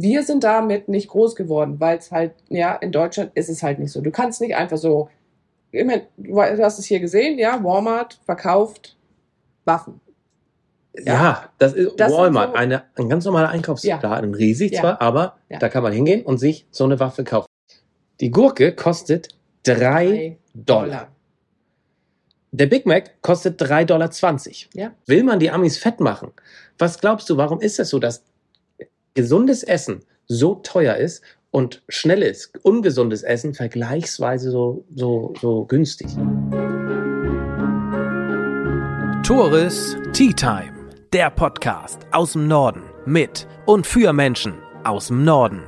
Wir sind damit nicht groß geworden, weil es halt, ja, in Deutschland ist es halt nicht so. Du kannst nicht einfach so, ich mein, du hast es hier gesehen, ja, Walmart verkauft Waffen. Ja, das ist Das Walmart, so- eine, ein ganz normaler Einkaufsladen, riesig Ja. zwar, aber Ja. da kann man hingehen und sich so eine Waffe kaufen. Die Gurke kostet 3 Dollar. Der Big Mac kostet 3,20 Dollar. Ja. Will man die Amis fett machen? Was glaubst du, warum ist es so, dass gesundes Essen so teuer ist und schnelles, ungesundes Essen vergleichsweise so, so, so günstig? Tourist Tea Time, der Podcast aus dem Norden mit und für Menschen aus dem Norden.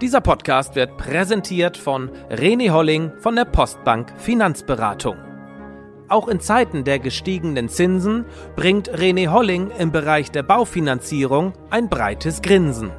Dieser Podcast wird präsentiert von René Holling von der Postbank Finanzberatung. Auch in Zeiten der gestiegenen Zinsen bringt René Holling im Bereich der Baufinanzierung ein breites Grinsen.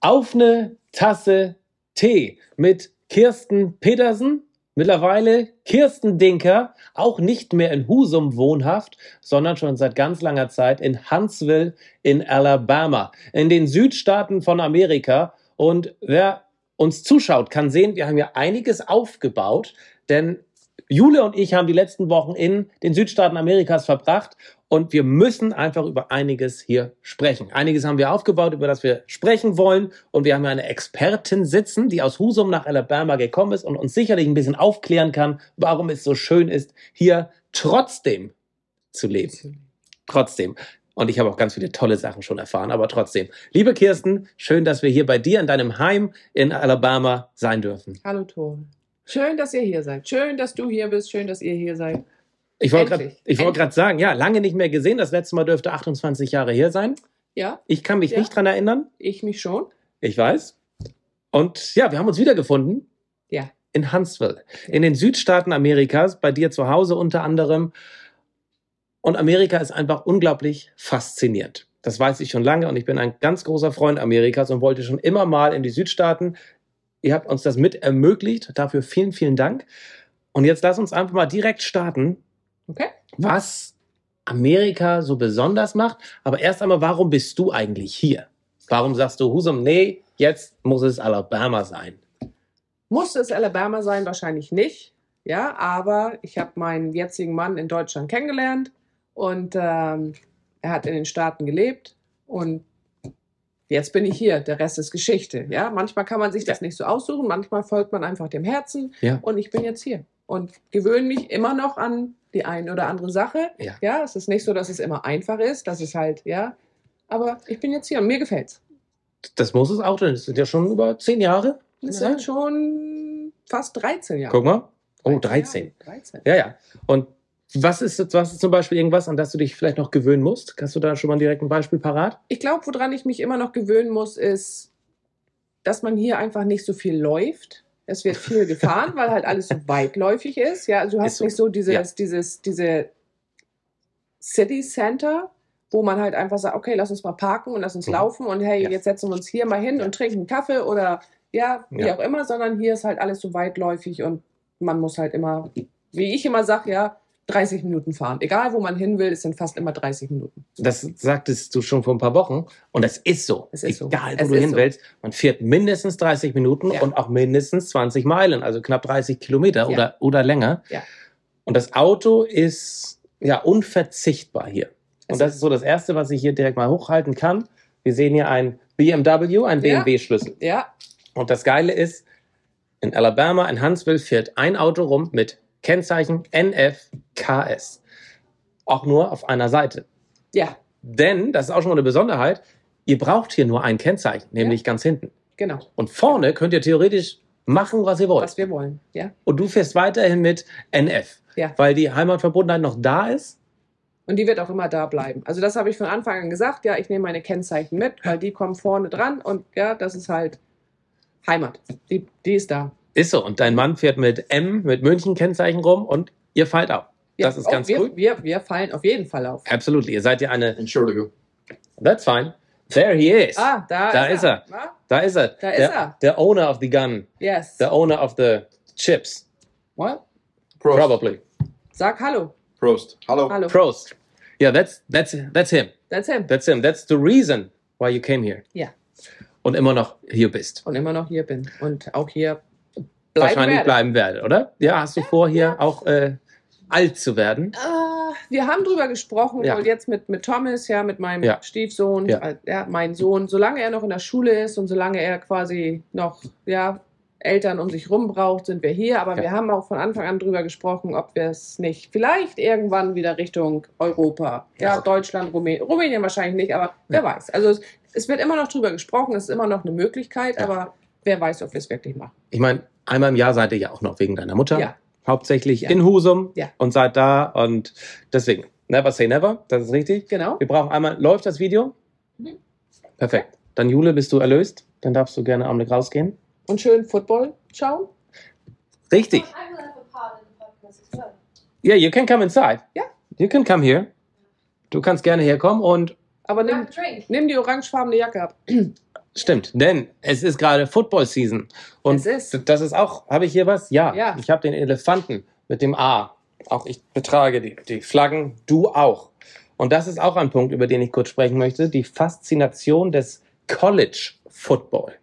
Auf eine Tasse Tee mit Kirsten Petersen, mittlerweile Kirsten Dinker, auch nicht mehr in Husum wohnhaft, sondern schon seit ganz langer Zeit in Huntsville in Alabama, in den Südstaaten von Amerika. Und wer uns zuschaut, kann sehen, wir haben ja einiges aufgebaut, denn Jule und ich haben die letzten Wochen in den Südstaaten Amerikas verbracht und wir müssen einfach über einiges hier sprechen. Einiges haben wir aufgebaut, über das wir sprechen wollen und wir haben eine Expertin sitzen, die aus Husum nach Alabama gekommen ist und uns sicherlich ein bisschen aufklären kann, warum es so schön ist, hier trotzdem zu leben. Trotzdem. Und ich habe auch ganz viele tolle Sachen schon erfahren, aber trotzdem. Liebe Kirsten, schön, dass wir hier bei dir in deinem Heim in Alabama sein dürfen. Hallo Tore. Schön, dass ihr hier seid. Schön, dass du hier bist. Schön, dass ihr hier seid. Ich wollte gerade Endlich. ich wollte Endlich. gerade sagen, ja, lange nicht mehr gesehen. Das letzte Mal dürfte 28 Jahre her sein. Ja, Ich kann mich Ja. nicht dran erinnern. ich mich schon. Ich weiß. Und ja, wir haben uns wiedergefunden Ja. in Huntsville, in den Südstaaten Amerikas, bei dir zu Hause unter anderem. Und Amerika ist einfach unglaublich faszinierend. Das weiß ich schon lange und ich bin ein ganz großer Freund Amerikas und wollte schon immer mal in die Südstaaten. Ihr habt uns das mit ermöglicht. Dafür vielen, vielen Dank. Und jetzt lass uns einfach mal direkt starten, Okay. was Amerika so besonders macht. Aber erst einmal, warum bist du eigentlich hier? Warum sagst du, Husum, nee, jetzt muss es Alabama sein? Muss es Alabama sein? Wahrscheinlich nicht. Ja, aber ich habe meinen jetzigen Mann in Deutschland kennengelernt und ähm, er hat in den Staaten gelebt und jetzt bin ich hier. Der Rest ist Geschichte. Ja, manchmal kann man sich das nicht so aussuchen, manchmal folgt man einfach dem Herzen Ja. und ich bin jetzt hier und gewöhne mich immer noch an die eine oder andere Sache. Ja. ja, es ist nicht so, dass es immer einfach ist, dass es halt, ja, aber ich bin jetzt hier und mir gefällt's. Das muss es auch, denn es sind ja schon über zehn Jahre. Es sind schon fast 13 Jahre. Guck mal. Oh, 13. Jahre, 13. Ja, ja. Und was ist, was ist zum Beispiel irgendwas, an das du dich vielleicht noch gewöhnen musst? Hast du da schon mal direkt ein Beispiel parat? Ich glaube, woran ich mich immer noch gewöhnen muss, ist, dass man hier einfach nicht so viel läuft. Es wird viel gefahren, weil halt alles so weitläufig ist. Ja, also du hast so. nicht so dieses, Ja. dieses, diese City Center, wo man halt einfach sagt, okay, lass uns mal parken und lass uns Mhm. laufen und hey, Ja. jetzt setzen wir uns hier mal hin und trinken einen Kaffee oder ja, wie Ja. auch immer, sondern hier ist halt alles so weitläufig und man muss halt immer, wie ich immer sage, ja, 30 Minuten fahren. Egal, wo man hin will, es sind fast immer 30 Minuten. Das sagtest du schon vor ein paar Wochen. Und das ist so. Es ist so. Egal, wo Es du hin so. willst. Man fährt mindestens 30 Minuten Ja. und auch mindestens 20 Meilen, also knapp 30 Kilometer Ja. oder, oder länger. Ja. Und das Auto ist ja unverzichtbar hier. Und Es das ist so das Erste, was ich hier direkt mal hochhalten kann. Wir sehen hier ein BMW, ein. BMW-Schlüssel. Ja, Und das Geile ist, in Alabama, in Huntsville, fährt ein Auto rum mit Kennzeichen NFKS. Auch nur auf einer Seite. ja, Denn, das ist auch schon mal eine Besonderheit, ihr braucht hier nur ein Kennzeichen, nämlich ganz hinten. genau. Und vorne könnt ihr theoretisch machen, was ihr wollt. Was wir wollen. Ja. Und du fährst weiterhin mit NF, Ja. weil die Heimatverbundenheit noch da ist. Und die wird auch immer da bleiben. Also das habe ich von Anfang an gesagt. Ja, ich nehme meine Kennzeichen mit, weil die kommen vorne dran und ja, das ist halt Heimat. Die, die ist da. Ist so. Und dein Mann fährt mit M, mit München-Kennzeichen rum und ihr fallt auf. Ja, Das ist oh, ganz wir, cool. Wir, wir fallen auf jeden Fall auf. Absolut. Ihr seid ja eine. Entschuldigung. That's fine. There he is. Ah, da, Da ist er. Na? Da ist er. Da ist der, er. Der owner of the gun. Yes. The owner of the chips. What? Prost. Probably. Sag Hallo. Prost. Hallo. Hallo. Prost. Yeah, that's that's that's him. That's him. That's him. That's the reason why you came here. Ja. Und immer noch hier bist. und immer noch hier bin und auch hier bleiben Wahrscheinlich werde. bleiben werde, oder? Ja, hast du vor, hier auch äh, alt zu werden? Äh, wir haben drüber gesprochen, Ja. und jetzt mit, mit Thomas, ja, mit meinem Ja. Stiefsohn, Ja. äh, ja, mein Sohn, solange er noch in der Schule ist und solange er quasi noch, ja, Eltern um sich rum braucht, sind wir hier. Aber Ja. wir haben auch von Anfang an drüber gesprochen, ob wir es nicht vielleicht irgendwann wieder Richtung Europa, ja, Ja. Deutschland, Rumänien, Rumänien wahrscheinlich nicht, aber wer weiß. Also es, es wird immer noch drüber gesprochen, es ist immer noch eine Möglichkeit, Ja. aber wer weiß, ob wir es wirklich machen. Ich meine, einmal im Jahr seid ihr ja auch noch wegen deiner Mutter. Ja. Hauptsächlich Ja. in Husum Ja. und seid da und deswegen, never say never, das ist richtig. Genau. Wir brauchen einmal, läuft das Video? Mhm. Perfekt. Dann Jule, bist du erlöst? Dann darfst du gerne am Augenblick rausgehen. Und schön Football schauen. Richtig. I will have a part in the podcast as well. Yeah, you can come inside. Ja. You can come here. Du kannst gerne herkommen und Aber nimm, nimm die orangefarbene Jacke ab. stimmt, denn es ist gerade Football Season. Und Es ist. das ist auch, habe ich hier was? Ja. Ja. Ich habe den Elefanten mit dem A. Auch ich betrage die, die Flaggen, du auch. Und das ist auch ein Punkt, über den ich kurz sprechen möchte. Die Faszination des College Football.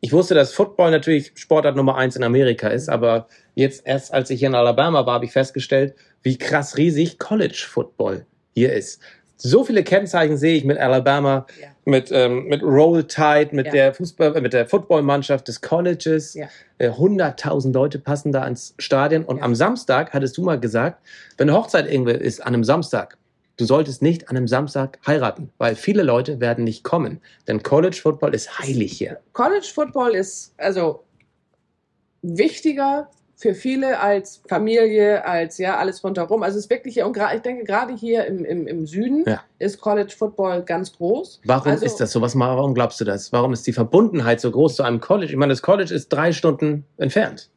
Ich wusste, dass Football natürlich Sportart Nummer eins in Amerika ist, aber jetzt erst als ich hier in Alabama war, habe ich festgestellt, wie krass riesig College Football hier ist. So viele Kennzeichen sehe ich mit Alabama, Ja. mit, ähm, mit Roll Tide, mit Ja. der Fußball, äh, mit der Footballmannschaft des Colleges. Ja. Äh, 100.000 Leute passen da ins Stadion. Und am Samstag hattest du mal gesagt, wenn eine Hochzeit irgendwo ist an einem Samstag, du solltest nicht an einem Samstag heiraten, weil viele Leute werden nicht kommen. Denn College Football ist heilig hier. College Football ist also wichtiger für viele als Familie, als ja alles rundherum. Also es ist wirklich hier, und ich denke, gerade hier im, im, im Süden Ja. ist College Football ganz groß. Warum Also- ist das so? Was, warum glaubst du das? Warum ist die Verbundenheit so groß zu einem College? Ich meine, das College ist drei Stunden entfernt.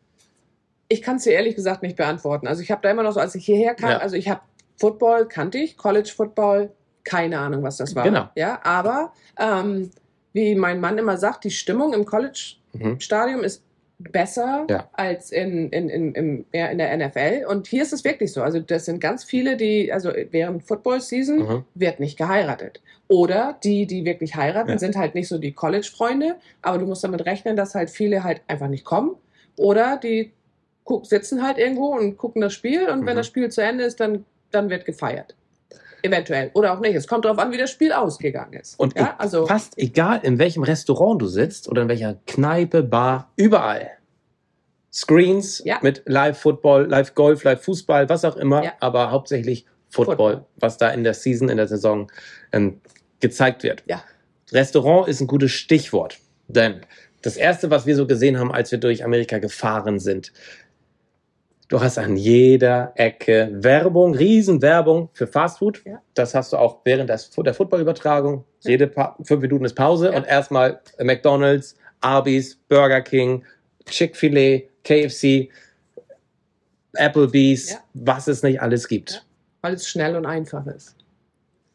Ich kann es dir ehrlich gesagt nicht beantworten. Also ich habe da immer noch so, als ich hierher kam, Ja. also ich habe Football, kannte ich, College Football, keine Ahnung, was das war. Genau. Ja, aber ähm, wie mein Mann immer sagt, die Stimmung im College-Stadium Mhm. ist besser Ja. als in, in, in, in, ja, in der NFL. Und hier ist es wirklich so. Also das sind ganz viele, die, also während Football-Season Mhm. wird nicht geheiratet. Oder die, die wirklich heiraten, Ja. sind halt nicht so die College-Freunde, aber du musst damit rechnen, dass halt viele halt einfach nicht kommen. Oder die guck, sitzen halt irgendwo und gucken das Spiel und wenn Mhm. das Spiel zu Ende ist, dann, dann wird gefeiert. Eventuell. Oder auch nicht. Es kommt darauf an, wie das Spiel ausgegangen ist. Und ja, also fast egal, in welchem Restaurant du sitzt oder in welcher Kneipe, Bar, überall. Screens Ja. mit Live-Football, Live-Golf, Live-Fußball, was auch immer, Ja. aber hauptsächlich Football, Football. was da in der Season, in der Saison ähm, gezeigt wird. Ja. Restaurant ist ein gutes Stichwort, denn das Erste, was wir so gesehen haben, als wir durch Amerika gefahren sind, Du hast an jeder Ecke Werbung, Riesenwerbung für Fastfood. Ja. Das hast du auch während der Footballübertragung. Jede pa fünf Minuten ist Pause Ja. und erstmal McDonald's, Arby's, Burger King, Chick-fil-A, KFC, Applebee's, Ja. was es nicht alles gibt. Ja. weil es schnell und einfach ist.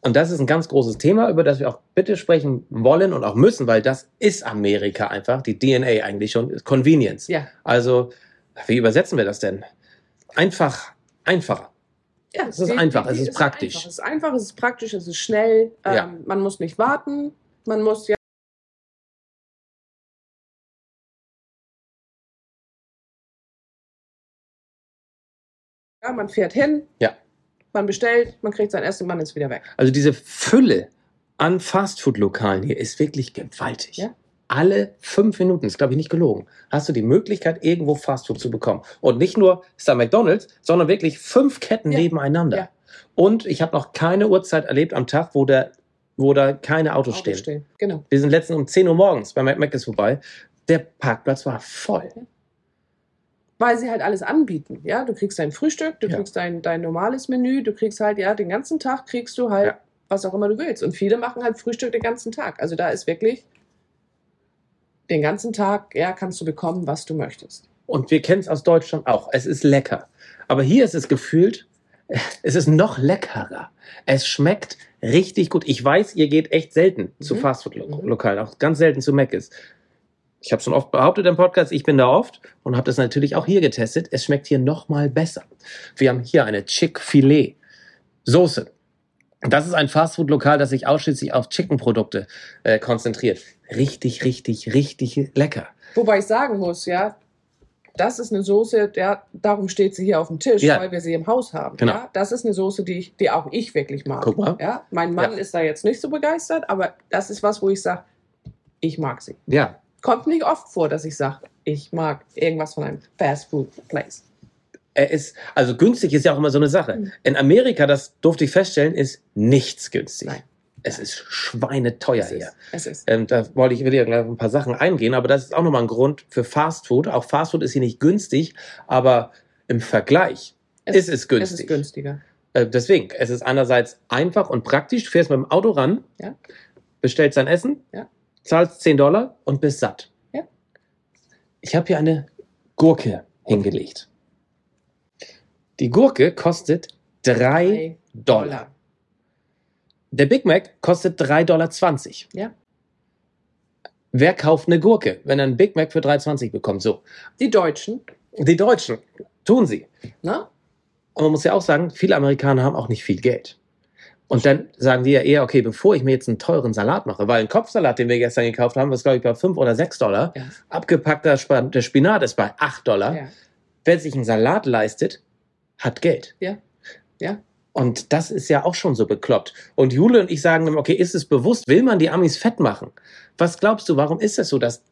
Und das ist ein ganz großes Thema, über das wir auch bitte sprechen wollen und auch müssen, weil das ist Amerika einfach, die DNA eigentlich schon, Convenience. Ja. Also, wie übersetzen wir das denn? Einfach, einfacher. Ja, Es ist einfach, es ist praktisch. Einfach. Es ist einfach, es ist praktisch, es ist schnell. Ähm, Ja. Man muss nicht warten. Man muss ja. Ja, man fährt hin. Ja. Man bestellt, man kriegt sein Essen, man ist wieder weg. Also diese Fülle an Fastfood-Lokalen hier ist wirklich gewaltig. Ja. Alle fünf Minuten, ist glaube ich nicht gelogen, hast du die Möglichkeit, irgendwo Fastfood zu bekommen. Und nicht nur ist da McDonalds, sondern wirklich fünf Ketten Ja. nebeneinander. Ja. Und ich habe noch keine Uhrzeit erlebt am Tag, wo, der, wo da keine Autos Autos stehen. stehen. Genau. Wir sind letztens um 10 Uhr morgens bei McMac vorbei. Der Parkplatz war voll. Weil sie halt alles anbieten. Ja, du kriegst dein Frühstück, du kriegst dein, dein normales Menü, du kriegst halt, ja, den ganzen Tag kriegst du halt, was auch immer du willst. Und viele machen halt Frühstück den ganzen Tag. Also da ist wirklich den ganzen Tag, ja, kannst du bekommen, was du möchtest. Und wir kennen es aus Deutschland auch. Es ist lecker. Aber hier ist es gefühlt, es ist noch leckerer. Es schmeckt richtig gut. Ich weiß, ihr geht echt selten zu Mhm. Fastfood-Lokalen, auch ganz selten zu Mc's. Ich habe schon oft behauptet im Podcast, ich bin da oft und habe das natürlich auch hier getestet. Es schmeckt hier noch mal besser. Wir haben hier eine Chick-Filet-Soße. Das ist ein Fastfood-Lokal, das sich ausschließlich auf Chicken-Produkte äh, konzentriert. Richtig, richtig, richtig lecker. Wobei ich sagen muss, ja, das ist eine Soße, der, darum steht sie hier auf dem Tisch, Ja. weil wir sie im Haus haben. Genau. Ja, das ist eine Soße, die, ich, die auch ich wirklich mag. Guck mal. Ja, mein Mann Ja. ist da jetzt nicht so begeistert, aber das ist was, wo ich sage, ich mag sie. Ja, Kommt nicht oft vor, dass ich sage, ich mag irgendwas von einem Fast Food Place. er ist, also günstig ist ja auch immer so eine Sache. Mhm. In Amerika, das durfte ich feststellen, ist nichts günstig. Nein. Es ist schweineteuer es hier. ist, es ist. Ähm, da wollte ich will ja gleich auf ein paar Sachen eingehen, aber das ist auch nochmal ein Grund für Fast Food. Auch Fast Food ist hier nicht günstig, aber im Vergleich Es- ist es Es günstig. ist günstiger. Äh, deswegen, es ist einerseits einfach und praktisch. Du fährst mit dem Auto ran, Ja. bestellst dein Essen, Ja. zahlst 10 Dollar und bist satt. Ja. Ich habe hier eine Gurke hingelegt. Die Gurke kostet 3 Dollar. Der Big Mac kostet 3,20 Dollar. Ja. Wer kauft eine Gurke, wenn er einen Big Mac für 3,20 bekommt? So. Die Deutschen, Die Deutschen tun sie. ne? Und man muss ja auch sagen, viele Amerikaner haben auch nicht viel Geld. Und dann sagen die ja eher, okay, bevor ich mir jetzt einen teuren Salat mache, weil ein Kopfsalat, den wir gestern gekauft haben, was glaube ich bei 5 oder 6 Dollar, Ja. abgepackter Spa der Spinat ist bei 8 Dollar. Ja. Wer sich einen Salat leistet, hat Geld. Ja. Ja. Und das ist ja auch schon so bekloppt. Und Jule und ich sagen immer, okay, ist es bewusst, will man die Amis fett machen? Was glaubst du, warum ist es so, dass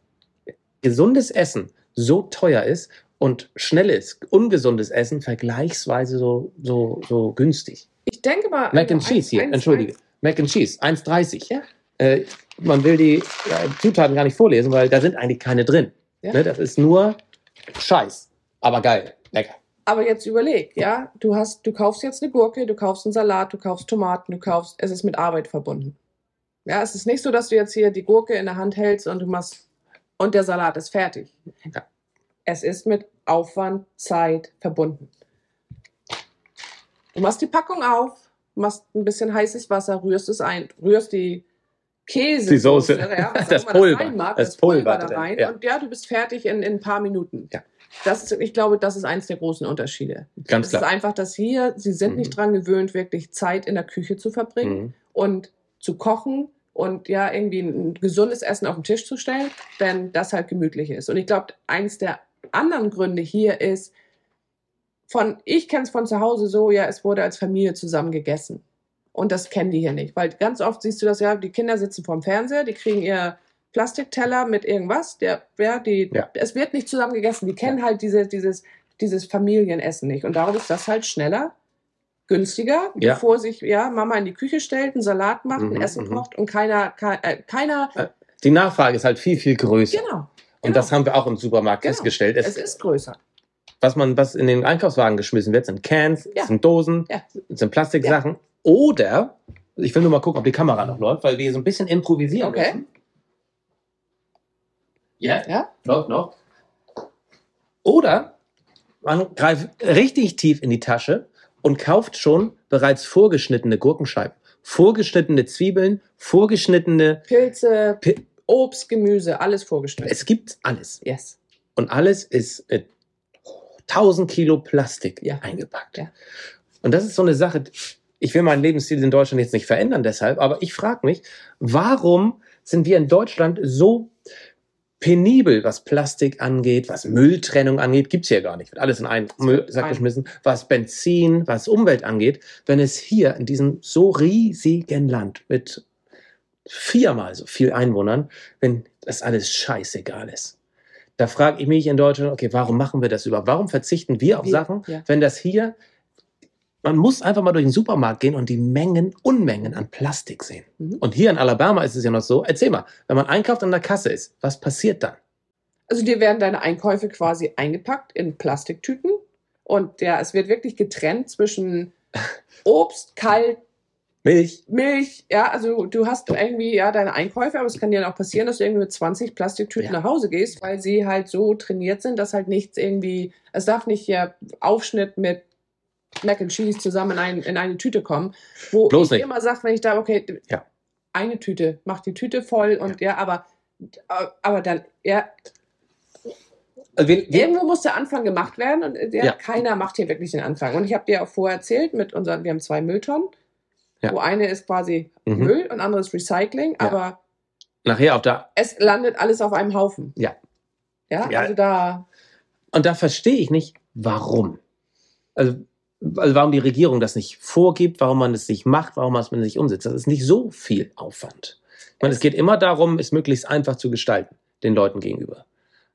gesundes Essen so teuer ist und schnelles, ungesundes Essen vergleichsweise so, so, so günstig? Ich denke mal. Mac and also Cheese hier, eins- entschuldige. eins- Mac and Cheese, 1,30. Ja. Äh, man will die ja, Zutaten gar nicht vorlesen, weil da sind eigentlich keine drin. Ja. Ne, das ist nur Scheiß. Aber geil, lecker. Aber jetzt überleg, ja, du hast, du kaufst jetzt eine Gurke, du kaufst einen Salat, du kaufst Tomaten, du kaufst, es ist mit Arbeit verbunden. Ja, es ist nicht so, dass du jetzt hier die Gurke in der Hand hältst und du machst und der Salat ist fertig. Ja. Es ist mit Aufwand, Zeit verbunden. Du machst die Packung auf, machst ein bisschen heißes Wasser, rührst es ein, rührst die Käse, Die Soße. ja, Das Pulver. Das das Pulver, Pulver da rein ja. und ja, du bist fertig in, in ein paar Minuten. Ja. Das ist, ich glaube, das ist eins der großen Unterschiede. Ganz Es ist klar. einfach, dass hier, sie sind Mhm. nicht dran gewöhnt, wirklich Zeit in der Küche zu verbringen Mhm. und zu kochen und ja, irgendwie ein gesundes Essen auf den Tisch zu stellen, wenn das halt gemütlich ist. Und ich glaube, eins der anderen Gründe hier ist, von, ich kenne es von zu Hause so, ja, es wurde als Familie zusammen gegessen. Und das kennen die hier nicht. Weil ganz oft siehst du das ja, die Kinder sitzen vorm Fernseher, die kriegen ihr Plastikteller mit irgendwas, der, ja, die, Ja. es wird nicht zusammen gegessen. Die kennen halt diese, dieses, dieses Familienessen nicht. Und darum ist das halt schneller, günstiger, Ja. bevor sich ja, Mama in die Küche stellt, einen Salat macht, ein Mhm, Essen mhm. kocht und keiner, ke- äh, keiner, Die Nachfrage ist halt viel, viel größer. genau. Und genau. das haben wir auch im Supermarkt Genau. festgestellt. Es Es, ist größer. was man, was in den Einkaufswagen geschmissen wird, sind Cans, Ja. sind Dosen, Ja. sind Plastiksachen. Oder, ich will nur mal gucken, ob die Kamera noch läuft, weil wir so ein bisschen improvisieren Okay. müssen. Ja, Ja? läuft noch. Oder man greift richtig tief in die Tasche und kauft schon bereits vorgeschnittene Gurkenscheiben, vorgeschnittene Zwiebeln, vorgeschnittene. Pilze, Pi- Obst, Gemüse, alles vorgestellt. Es gibt alles. yes. Und alles ist mit 1000 Kilo Plastik Ja. eingepackt. Ja. Und das ist so eine Sache. Ich will meinen Lebensstil in Deutschland jetzt nicht verändern deshalb, aber ich frage mich, warum sind wir in Deutschland so penibel, was Plastik angeht, was Mülltrennung angeht, gibt's hier gar nicht. Wird alles in einen Müllsack geschmissen. Was Benzin, was Umwelt angeht, wenn es hier in diesem so riesigen Land mit viermal so viel Einwohnern, wenn das alles scheißegal ist. Da frage ich mich in Deutschland, okay, warum machen wir das überhaupt? Warum verzichten wir auf Sachen, ja. wenn das hier, man muss einfach mal durch den Supermarkt gehen und die Mengen, Unmengen an Plastik sehen. Mhm. Und hier in Alabama ist es ja noch so, erzähl mal, wenn man einkauft an der Kasse ist, was passiert dann? Also dir werden deine Einkäufe quasi eingepackt in Plastiktüten und ja, es wird wirklich getrennt zwischen Obst, kalt, Milch? Milch, ja, also du hast irgendwie ja deine Einkäufe, aber es kann dir dann auch passieren, dass du irgendwie mit 20 Plastiktüten Ja. nach Hause gehst, weil sie halt so trainiert sind, dass halt nichts irgendwie, es darf nicht ja Aufschnitt mit Mac and Cheese zusammen in, ein, in eine Tüte kommen, wo Bloß ich nicht. immer sage, wenn ich da, okay, Ja. eine Tüte, mach die Tüte voll und ja, aber, aber dann, ja, Also wir, wir, Irgendwo muss der Anfang gemacht werden und ja, Ja. keiner macht hier wirklich den Anfang. Und ich habe dir auch vorher erzählt, mit unseren, wir haben zwei Mülltonnen, Ja. wo eine ist quasi Mhm. Müll und andere ist Recycling, Ja. aber nachher auf der. Es landet alles auf einem Haufen. Ja. Ja, Ja. also da. Und da verstehe ich nicht, warum. Also, also warum die Regierung das nicht vorgibt, warum man es nicht macht, warum man es nicht umsetzt. Das ist nicht so viel Aufwand. Ich meine, es geht immer darum, es möglichst einfach zu gestalten, den Leuten gegenüber.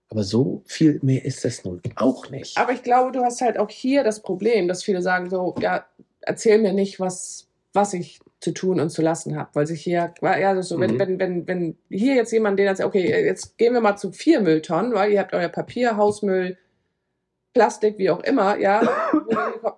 Aber so viel mehr ist es nun auch nicht. Aber ich glaube, du hast halt auch hier das Problem, dass viele sagen so, ja, erzähl mir nicht, was, was ich zu tun und zu lassen habe. Weil sich hier, ja, so, wenn, Mhm. wenn, wenn, wenn hier jetzt jemand den sagt, okay, jetzt gehen wir mal zu vier Mülltonnen, weil ihr habt euer Papier, Hausmüll, Plastik, wie auch immer, ja,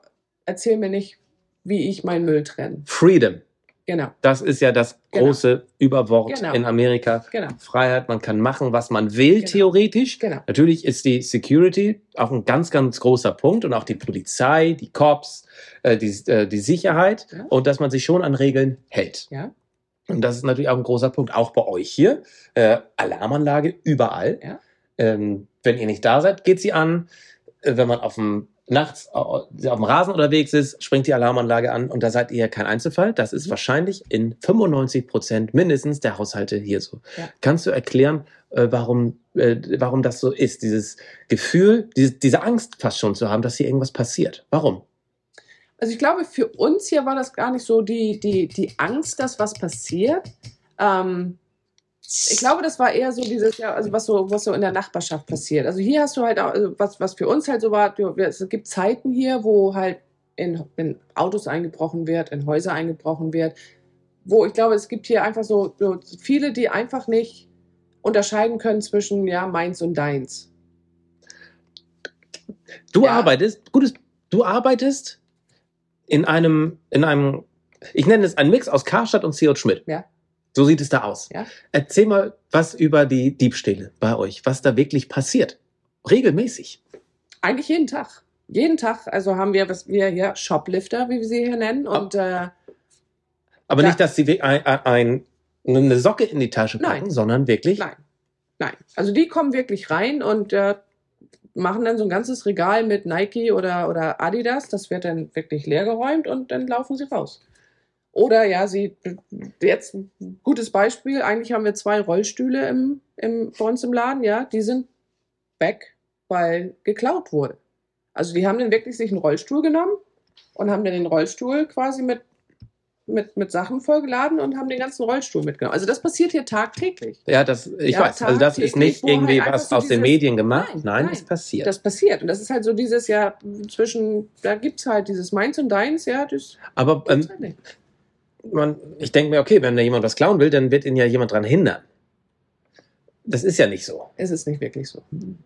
erzähl mir nicht, wie ich meinen Müll trenne. Freedom, Genau, das ist ja das Genau. große Überwort Genau. in Amerika. genau, Freiheit, man kann machen, was man will, Genau. theoretisch. genau. Natürlich ist die Security auch ein ganz, ganz großer Punkt und auch die Polizei, die Cops, äh, die, äh, die Sicherheit Ja. und dass man sich schon an Regeln hält. Ja. Und das ist natürlich auch ein großer Punkt, auch bei euch hier. Äh, Alarmanlage überall. Ja. Ähm, wenn ihr nicht da seid, geht sie an. Äh, wenn man auf dem nachts auf dem Rasen unterwegs ist, springt die Alarmanlage an und da seid ihr kein Einzelfall. Das ist Mhm. wahrscheinlich in 95 Prozent mindestens der Haushalte hier so. Ja. Kannst du erklären, äh, warum, äh, warum das so ist? Dieses Gefühl, diese, diese Angst fast schon zu haben, dass hier irgendwas passiert. Warum? Also ich glaube, für uns hier war das gar nicht so die, die, die Angst, dass was passiert. Ähm, ich glaube, das war eher so dieses, ja, also was so, was so in der Nachbarschaft passiert. Also hier hast du halt auch, also was, was für uns halt so war, es gibt Zeiten hier, wo halt in, in Autos eingebrochen wird, in Häuser eingebrochen wird, wo ich glaube, es gibt hier einfach so, so viele, die einfach nicht unterscheiden können zwischen ja, meins und deins. Du Ja. arbeitest, gutes, du arbeitest in einem, in einem, ich nenne es einen Mix aus Karstadt und C.O. Schmidt. Ja. So sieht es da aus. Ja. Erzähl mal was über die Diebstähle bei euch, was da wirklich passiert. Regelmäßig. Eigentlich jeden Tag. Jeden Tag, also haben wir, was wir hier Shoplifter, wie wir sie hier nennen. Und äh, Aber Da- nicht, dass sie ein, ein, eine Socke in die Tasche packen, Nein. sondern wirklich. nein, nein. Also die kommen wirklich rein und äh, machen dann so ein ganzes Regal mit Nike oder, oder Adidas. Das wird dann wirklich leergeräumt und dann laufen sie raus. Oder ja, sie, jetzt ein gutes Beispiel, eigentlich haben wir zwei Rollstühle im, im, bei uns im Laden, ja, die sind weg, weil geklaut wurde. Also die haben dann wirklich sich einen Rollstuhl genommen und haben dann den Rollstuhl quasi mit, mit, mit Sachen vollgeladen und haben den ganzen Rollstuhl mitgenommen. Also das passiert hier tagtäglich. Ja, das, ich Ja, weiß. Also das ist nicht irgendwie halt was so aus den dieses- Medien gemacht. Nein, Nein, nein. es passiert. Das passiert. Und das ist halt so dieses, ja, zwischen, da gibt es halt dieses Meins und Deins, ja, das Aber ähm, halt nicht. Man, ich denke mir, okay, wenn da jemand was klauen will, dann wird ihn ja jemand dran hindern. Das ist ja nicht so. Es ist nicht wirklich so.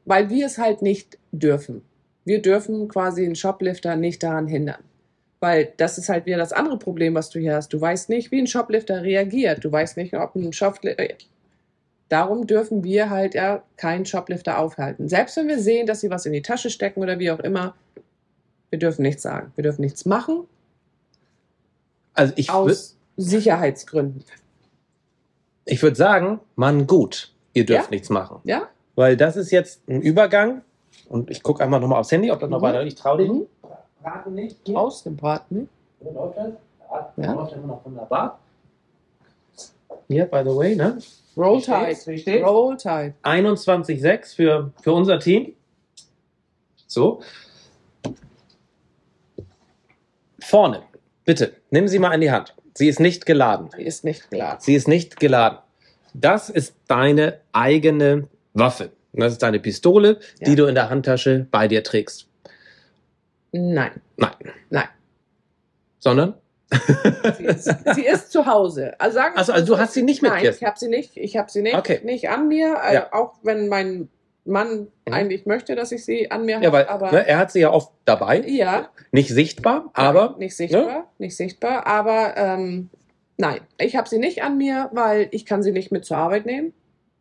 Weil wir es halt nicht dürfen. Wir dürfen quasi einen Shoplifter nicht daran hindern. Weil das ist halt wieder das andere Problem, was du hier hast. Du weißt nicht, wie ein Shoplifter reagiert. Du weißt nicht, ob ein Shoplifter. Darum dürfen wir halt ja keinen Shoplifter aufhalten. Selbst wenn wir sehen, dass sie was in die Tasche stecken oder wie auch immer, wir dürfen nichts sagen. Wir dürfen nichts machen Also ich würde aus Sicherheitsgründen. ich würd sagen, Mann, gut, ihr dürft Ja? nichts machen. Ja? Weil das ist jetzt ein Übergang. Und ich gucke einmal nochmal aufs Handy, ob das noch Mhm. weiter. Ich traue Mhm. den Braten nicht. Hier. Aus dem Braten. So läuft das. Ja, Ja. läuft immer noch wunderbar. Hier, by the way, ne? Roll? Tide. Roll Tide. 21,6 für, für unser Team. So. Vorne, bitte, nehmen Sie mal in die Hand. Sie ist nicht geladen. Die ist nicht klar. Sie ist nicht geladen. Das ist deine eigene Waffe. Das ist deine Pistole, Ja. die du in der Handtasche bei dir trägst. Nein. Nein. Nein. Sondern? Sie ist, sie ist zu Hause. Also, sagen Also- also du hast sie nicht mit, Nein, ich habe sie nicht. Ich habe sie nicht, Okay. nicht an mir. Äh, Ja. Auch wenn mein Mann Mhm. eigentlich möchte, dass ich sie an mir Ja, habe. Aber ne, er hat sie ja oft dabei. ja, Nicht sichtbar, aber nicht sichtbar, nicht sichtbar. Aber ähm, nein, ich habe sie nicht an mir, weil ich kann sie nicht mit zur Arbeit nehmen.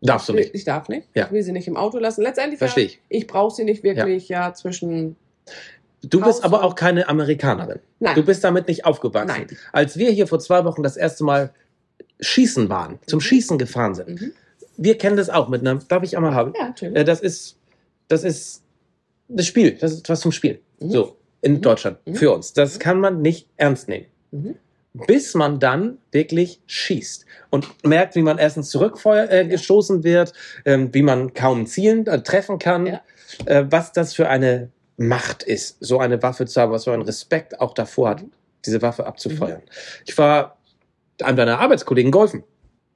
darfst du Ich nicht. Ich darf nicht. Ja. Ich will sie nicht im Auto lassen. Letztendlich, Verstehe ja, ich. ich brauche sie nicht wirklich ja, zwischen. Du bist aber auch keine Amerikanerin. Nein. Du bist damit nicht aufgewachsen. Nein. Als wir hier vor zwei Wochen das erste Mal schießen waren, zum Mhm. Schießen gefahren sind, Mhm. Wir kennen das auch mit einer, darf ich einmal haben? Ja, natürlich. Äh, Das ist, das ist das Spiel, das ist was zum Spiel. Mhm. So, in Mhm. Deutschland, Mhm. für uns. Das Mhm. kann man nicht ernst nehmen. Mhm. bis man dann wirklich schießt und merkt, wie man erstens zurückgestoßen äh, gestoßen wird, ähm, wie man kaum zielen, äh, treffen kann, Ja. äh, was das für eine Macht ist, so eine Waffe zu haben, was für einen Respekt auch davor hat, diese Waffe abzufeuern. Ich war einem deiner Arbeitskollegen golfen.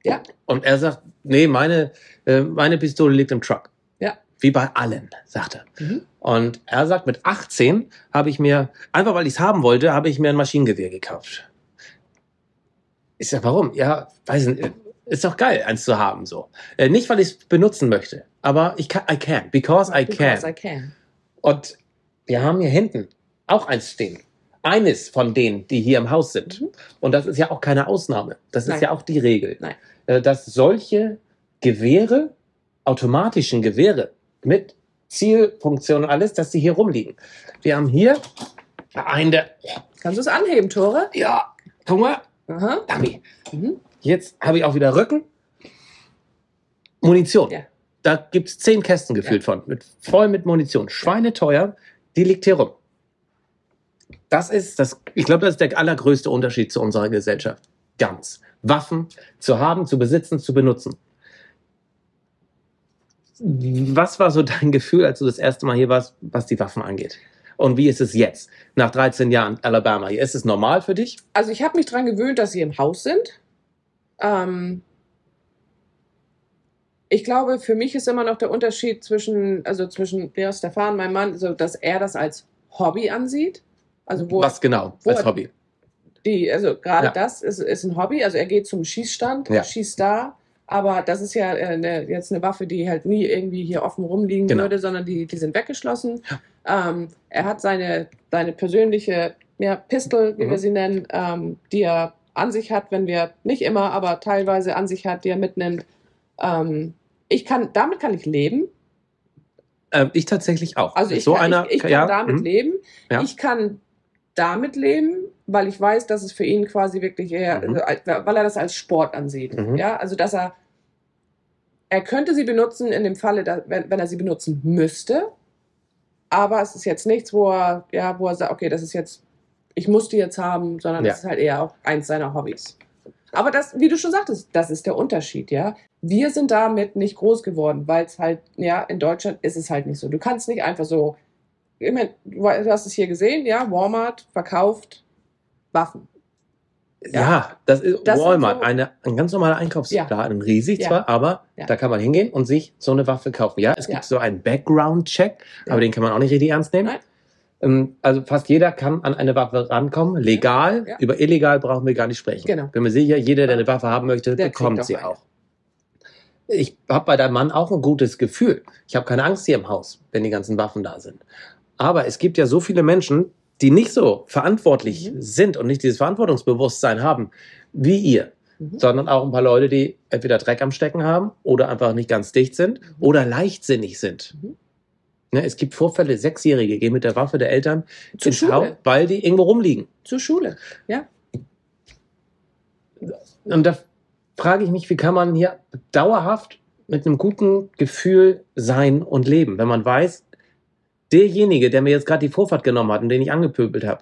Ja. Und er sagt, nee, meine, äh, meine Pistole liegt im Truck. Ja. Wie bei allen, sagt er. Mhm. Und er sagt, mit 18 habe ich mir, einfach weil ich es haben wollte, habe ich mir ein Maschinengewehr gekauft. Ich sag, warum? Ja, weiß nicht, ist doch geil, eins zu haben, so. Äh, nicht, weil ich es benutzen möchte, aber ich kann, I can, because I can. Because I can. Und wir haben hier hinten auch eins stehen. Eines von denen, die hier im Haus sind. Mhm. Und das ist ja auch keine Ausnahme. Das ist Nein. ja auch die Regel. Nein. Äh, Dass solche Gewehre, automatischen Gewehre mit Zielfunktion und alles, dass die hier rumliegen. Wir haben hier einen der, Kannst du es anheben, Tore? ja, guck mal, Aha. Dummy. Mhm. Jetzt habe ich auch wieder Rücken. Munition. Ja. Da gibt es zehn Kästen gefüllt von, mit, voll mit Munition. Schweineteuer, die liegt hier rum. Das ist das, ich glaube, das ist der allergrößte Unterschied zu unserer Gesellschaft. Ganz. Waffen zu haben, zu besitzen, zu benutzen. Was war so dein Gefühl, als du das erste Mal hier warst, was die Waffen angeht? Und wie ist es jetzt, nach 13 Jahren Alabama? Ist es normal für dich? Also ich habe mich dran gewöhnt, dass sie im Haus sind. Ähm, ich glaube, für mich ist immer noch der Unterschied zwischen, also zwischen der Stefan, mein Mann, so dass er das als Hobby ansieht. Also wo was genau wo als Hobby? die, also gerade Ja. das ist, ist ein Hobby. Also er geht zum Schießstand, Ja. schießt da. Aber das ist ja äh, eine, jetzt eine Waffe, die halt nie irgendwie hier offen rumliegen Genau. würde, sondern die, die sind weggeschlossen. Ähm, er hat seine, seine persönliche ja, Pistol, wie Mhm. wir sie nennen, ähm, die er an sich hat, wenn wir nicht immer, aber teilweise an sich hat, die er mitnimmt. Ähm, ich kann, damit kann ich leben. Ähm, ich tatsächlich auch. Also ich so kann, einer, ich, ich kann ja, damit mhm. leben. Ja. Ich kann damit leben, weil ich weiß, dass es für ihn quasi wirklich eher, Mhm. also, als- weil er das als Sport ansieht. Mhm. Ja, also dass er, er könnte sie benutzen in dem Falle, da, wenn, wenn er sie benutzen müsste, aber es ist jetzt nichts, wo er, ja, wo er sagt, okay, das ist jetzt, ich muss die jetzt haben, sondern Ja. das ist halt eher auch eins seiner Hobbys. Aber das, wie du schon sagtest, das ist der Unterschied, ja. Wir sind damit nicht groß geworden, weil es halt, ja, in Deutschland ist es halt nicht so. Du kannst nicht einfach so, ich mein, du hast es hier gesehen, ja, Walmart verkauft Waffen. Ja, das ist Das Walmart, so- eine, ein ganz normaler Einkaufsladen, riesig Ja. zwar, aber Ja. da kann man hingehen und sich so eine Waffe kaufen. Ja, es Ja. gibt so einen Background-Check, Ja. aber den kann man auch nicht richtig ernst nehmen. Nein. Ähm, Also fast jeder kann an eine Waffe rankommen, legal. Ja. Über illegal brauchen wir gar nicht sprechen. Genau. Bin mir sicher, jeder, der eine Waffe haben möchte, Der bekommt sie eine. auch. Ich habe bei deinem Mann auch ein gutes Gefühl. Ich habe keine Angst hier im Haus, wenn die ganzen Waffen da sind. Aber es gibt ja so viele Menschen, die nicht so verantwortlich Mhm. sind und nicht dieses Verantwortungsbewusstsein haben wie ihr, Mhm. sondern auch ein paar Leute, die entweder Dreck am Stecken haben oder einfach nicht ganz dicht sind Mhm. oder leichtsinnig sind. Mhm. Ne, es gibt Vorfälle, Sechsjährige gehen mit der Waffe der Eltern Zur ins Haus, Schule. weil die irgendwo rumliegen. Zur Schule. Ja. Und da frage ich mich, wie kann man hier dauerhaft mit einem guten Gefühl sein und leben, wenn man weiß, derjenige, der mir jetzt gerade die Vorfahrt genommen hat und den ich angepöbelt habe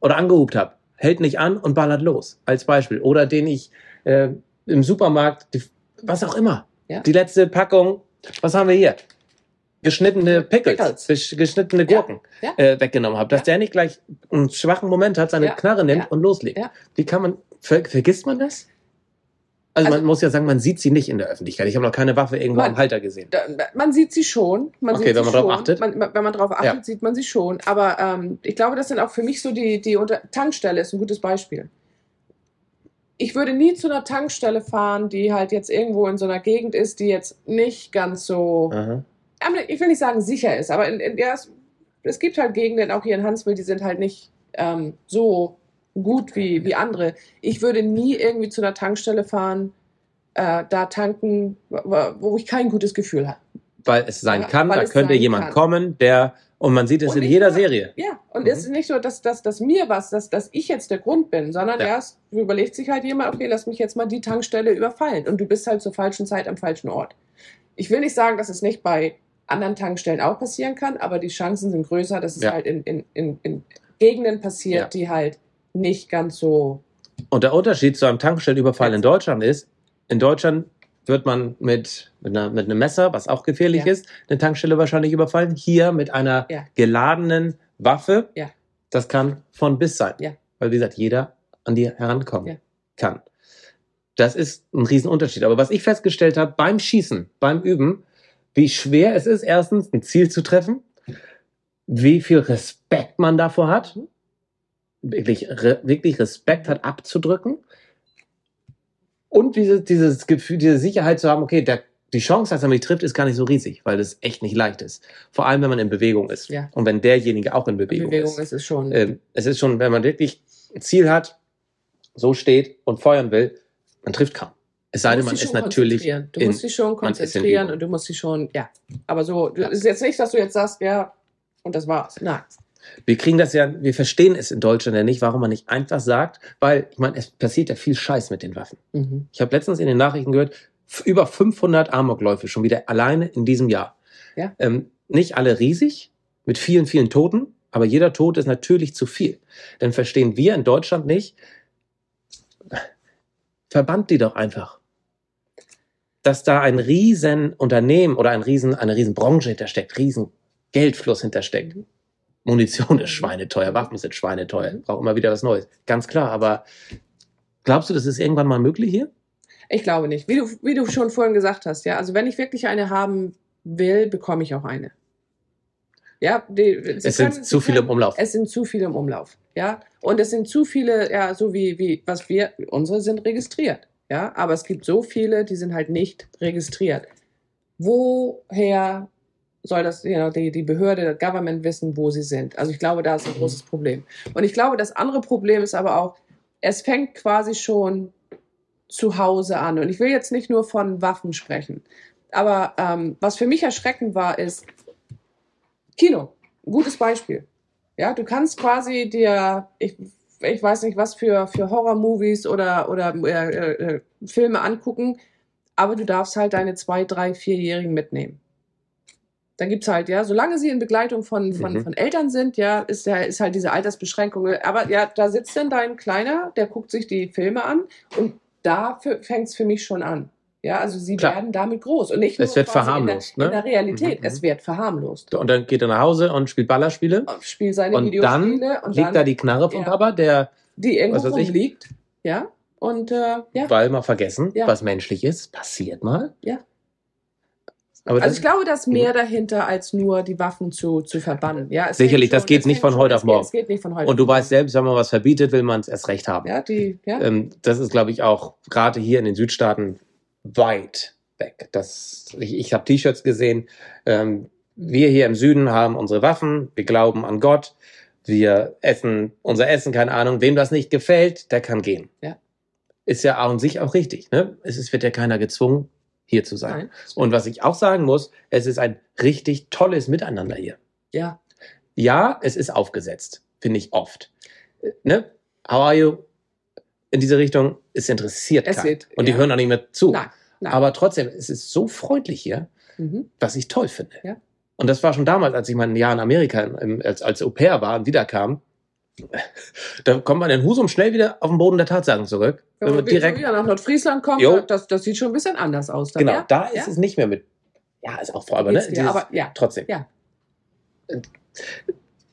oder angehupt habe, hält nicht an und ballert los, als Beispiel. Oder den ich äh, im Supermarkt, die, was auch immer, Ja. die letzte Packung, was haben wir hier? Geschnittene Pickles, Pickles. gesch- geschnittene Ja. Gurken Ja. Äh, weggenommen habe, dass Ja. der nicht gleich einen schwachen Moment hat, seine Ja. Knarre nimmt Ja. und loslegt. Ja. Wie kann man, ver, vergisst man das? Also, Also- man muss ja sagen, man sieht sie nicht in der Öffentlichkeit. Ich habe noch keine Waffe irgendwo Man- am Halter gesehen. Da, man sieht sie schon. Man Okay, sieht wenn man drauf schon. achtet. Man, wenn man darauf achtet, Ja. sieht man sie schon. Aber ähm, ich glaube, das sind auch für mich so die, die unter Tankstelle ist ein gutes Beispiel. Ich würde nie zu einer Tankstelle fahren, die halt jetzt irgendwo in so einer Gegend ist, die jetzt nicht ganz so, Aha. Ich will nicht sagen sicher ist, aber in, in, ja, es, es gibt halt Gegenden, auch hier in Hansville, die sind halt nicht ähm, so gut wie, wie andere. Ich würde nie irgendwie zu einer Tankstelle fahren, äh, da tanken, wo, ich kein gutes Gefühl habe. Weil es sein kann, weil da könnte jemand kann. kommen, der, und man sieht es Und in jeder nur- Serie. Ja, und Mhm. es ist nicht so, dass, dass, dass mir was, dass, dass ich jetzt der Grund bin, sondern Ja. erst überlegt sich halt jemand, okay, lass mich jetzt mal die Tankstelle überfallen. Und du bist halt zur falschen Zeit am falschen Ort. Ich will nicht sagen, dass es nicht bei anderen Tankstellen auch passieren kann, aber die Chancen sind größer, dass es Ja. halt in, in, in, in Gegenden passiert, Ja. die halt nicht ganz so. Und der Unterschied zu einem Tankstellenüberfall in Deutschland ist, in Deutschland wird man mit, mit, einer, mit einem Messer, was auch gefährlich Ja. ist, eine Tankstelle wahrscheinlich überfallen. Hier mit einer Ja. geladenen Waffe. Ja. Das kann von bis sein. Weil, wie gesagt, jeder an die herankommen kann. Das ist ein Riesenunterschied. Aber was ich festgestellt habe beim Schießen, beim Üben, wie schwer es ist, erstens ein Ziel zu treffen, wie viel Respekt man davor hat, wirklich, re, wirklich Respekt hat abzudrücken und diese, dieses Gefühl, diese Sicherheit zu haben, okay, der, die Chance, dass er mich trifft, ist gar nicht so riesig, weil das echt nicht leicht ist. Vor allem, wenn man in Bewegung ist. Ja. Und wenn derjenige auch in Bewegung, Bewegung ist. ist es schon. Ähm, es ist schon, wenn man wirklich ein Ziel hat, so steht und feuern will, man trifft kaum. Es sei denn, man ist natürlich. Du in- musst dich schon in konzentrieren und du musst dich schon, ja. Aber so, es ist jetzt nicht, dass du jetzt sagst, ja, und das war's. Nein. Wir kriegen das ja, wir verstehen es in Deutschland ja nicht, warum man nicht einfach sagt, weil, ich meine, es passiert ja viel Scheiß mit den Waffen. Mhm. Ich habe letztens in den Nachrichten gehört, über 500 Amokläufe schon wieder alleine in diesem Jahr. Ja. Ähm, nicht alle riesig, mit vielen, vielen Toten, aber jeder Tod ist natürlich zu viel. Dann verstehen wir in Deutschland nicht, verbannt die doch einfach. Dass da ein riesen Unternehmen oder ein riesen, eine riesen Branche hintersteckt, riesen Geldfluss hintersteckt. Munition ist schweineteuer, Waffen sind schweineteuer, braucht immer wieder was Neues. Ganz klar, aber glaubst du, das ist irgendwann mal möglich hier? Ich glaube nicht. Wie du, wie du schon vorhin gesagt hast, ja. Also wenn ich wirklich eine haben will, bekomme ich auch eine. Ja, die, es sind können- zu sie viele im Umlauf. Es sind zu viele im Umlauf, ja. Und es sind zu viele, ja, so wie, wie, was wir, unsere sind registriert, ja. Aber es gibt so viele, die sind halt nicht registriert. Woher soll das, ja, die, die Behörde, das Government wissen, wo sie sind? Also ich glaube, da ist ein großes Problem. Und ich glaube, das andere Problem ist aber auch, es fängt quasi schon zu Hause an. Und ich will jetzt nicht nur von Waffen sprechen. Aber ähm, was für mich erschreckend war, ist Kino. Ein gutes Beispiel. Ja, du kannst quasi dir, ich, ich weiß nicht, was für, für Horror-Movies oder, oder äh, äh, Filme angucken, aber du darfst halt deine zwei, drei, vierjährigen mitnehmen. Dann gibt's halt, ja, solange sie in Begleitung von, von, Mhm. von Eltern sind, ja, ist, ja, ist halt diese Altersbeschränkung. Aber ja, da sitzt dann dein Kleiner, der guckt sich die Filme an und da fängt's für mich schon an. Ja, also sie Klar. werden damit groß und nicht Es nur wird quasi verharmlost, in der, ne? in der Realität. Mhm, Es mhm. wird verharmlost. Und dann geht er nach Hause und spielt Ballerspiele. Spielt seine Und Videospiele dann und liegt dann, da die Knarre vom Ja. Papa, der, die irgendwo rumliegt. Ja, und äh, ja. weil mal vergessen, Ja. was menschlich ist, passiert mal. Ja. Aber Also ich glaube, da ist mehr dahinter, als nur die Waffen zu, zu verbannen. Ja, Sicherlich, fängt das geht nicht von heute auf geht- morgen. Es geht nicht von heute und du weißt selbst, wenn man was verbietet, will man es erst recht haben. Ja, die, ja. Ähm, das ist, glaube ich, auch gerade hier in den Südstaaten weit weg. Das, ich ich habe T-Shirts gesehen. Ähm, wir hier im Süden haben unsere Waffen, wir glauben an Gott, wir essen unser Essen, keine Ahnung. Wem das nicht gefällt, der kann gehen. Ja. Ist ja an sich auch richtig. Ne? Es ist, wird ja keiner gezwungen, hier zu sein. Nein. Und was ich auch sagen muss, es ist ein richtig tolles Miteinander hier. Ja, Ja, es ist aufgesetzt, finde ich oft. Ne? How are you? In diese Richtung, es interessiert Es keinen. Und die ja. hören auch nicht mehr zu. nein. nein. Aber trotzdem, es ist so freundlich hier, mhm. was ich toll finde. Ja. Und das war schon damals, als ich mal ein Jahr in Amerika als, als Au pair war und wiederkam. Da kommt man in Husum schnell wieder auf den Boden der Tatsachen zurück. Wenn Wenn man direkt, wieder nach Nordfriesland kommt, Jo. das, das sieht schon ein bisschen anders aus. Dann, genau, ja? da ist ja? es nicht mehr mit, ja, ist auch voll, aber, ne, dir, dieses- aber ja. trotzdem. Ja.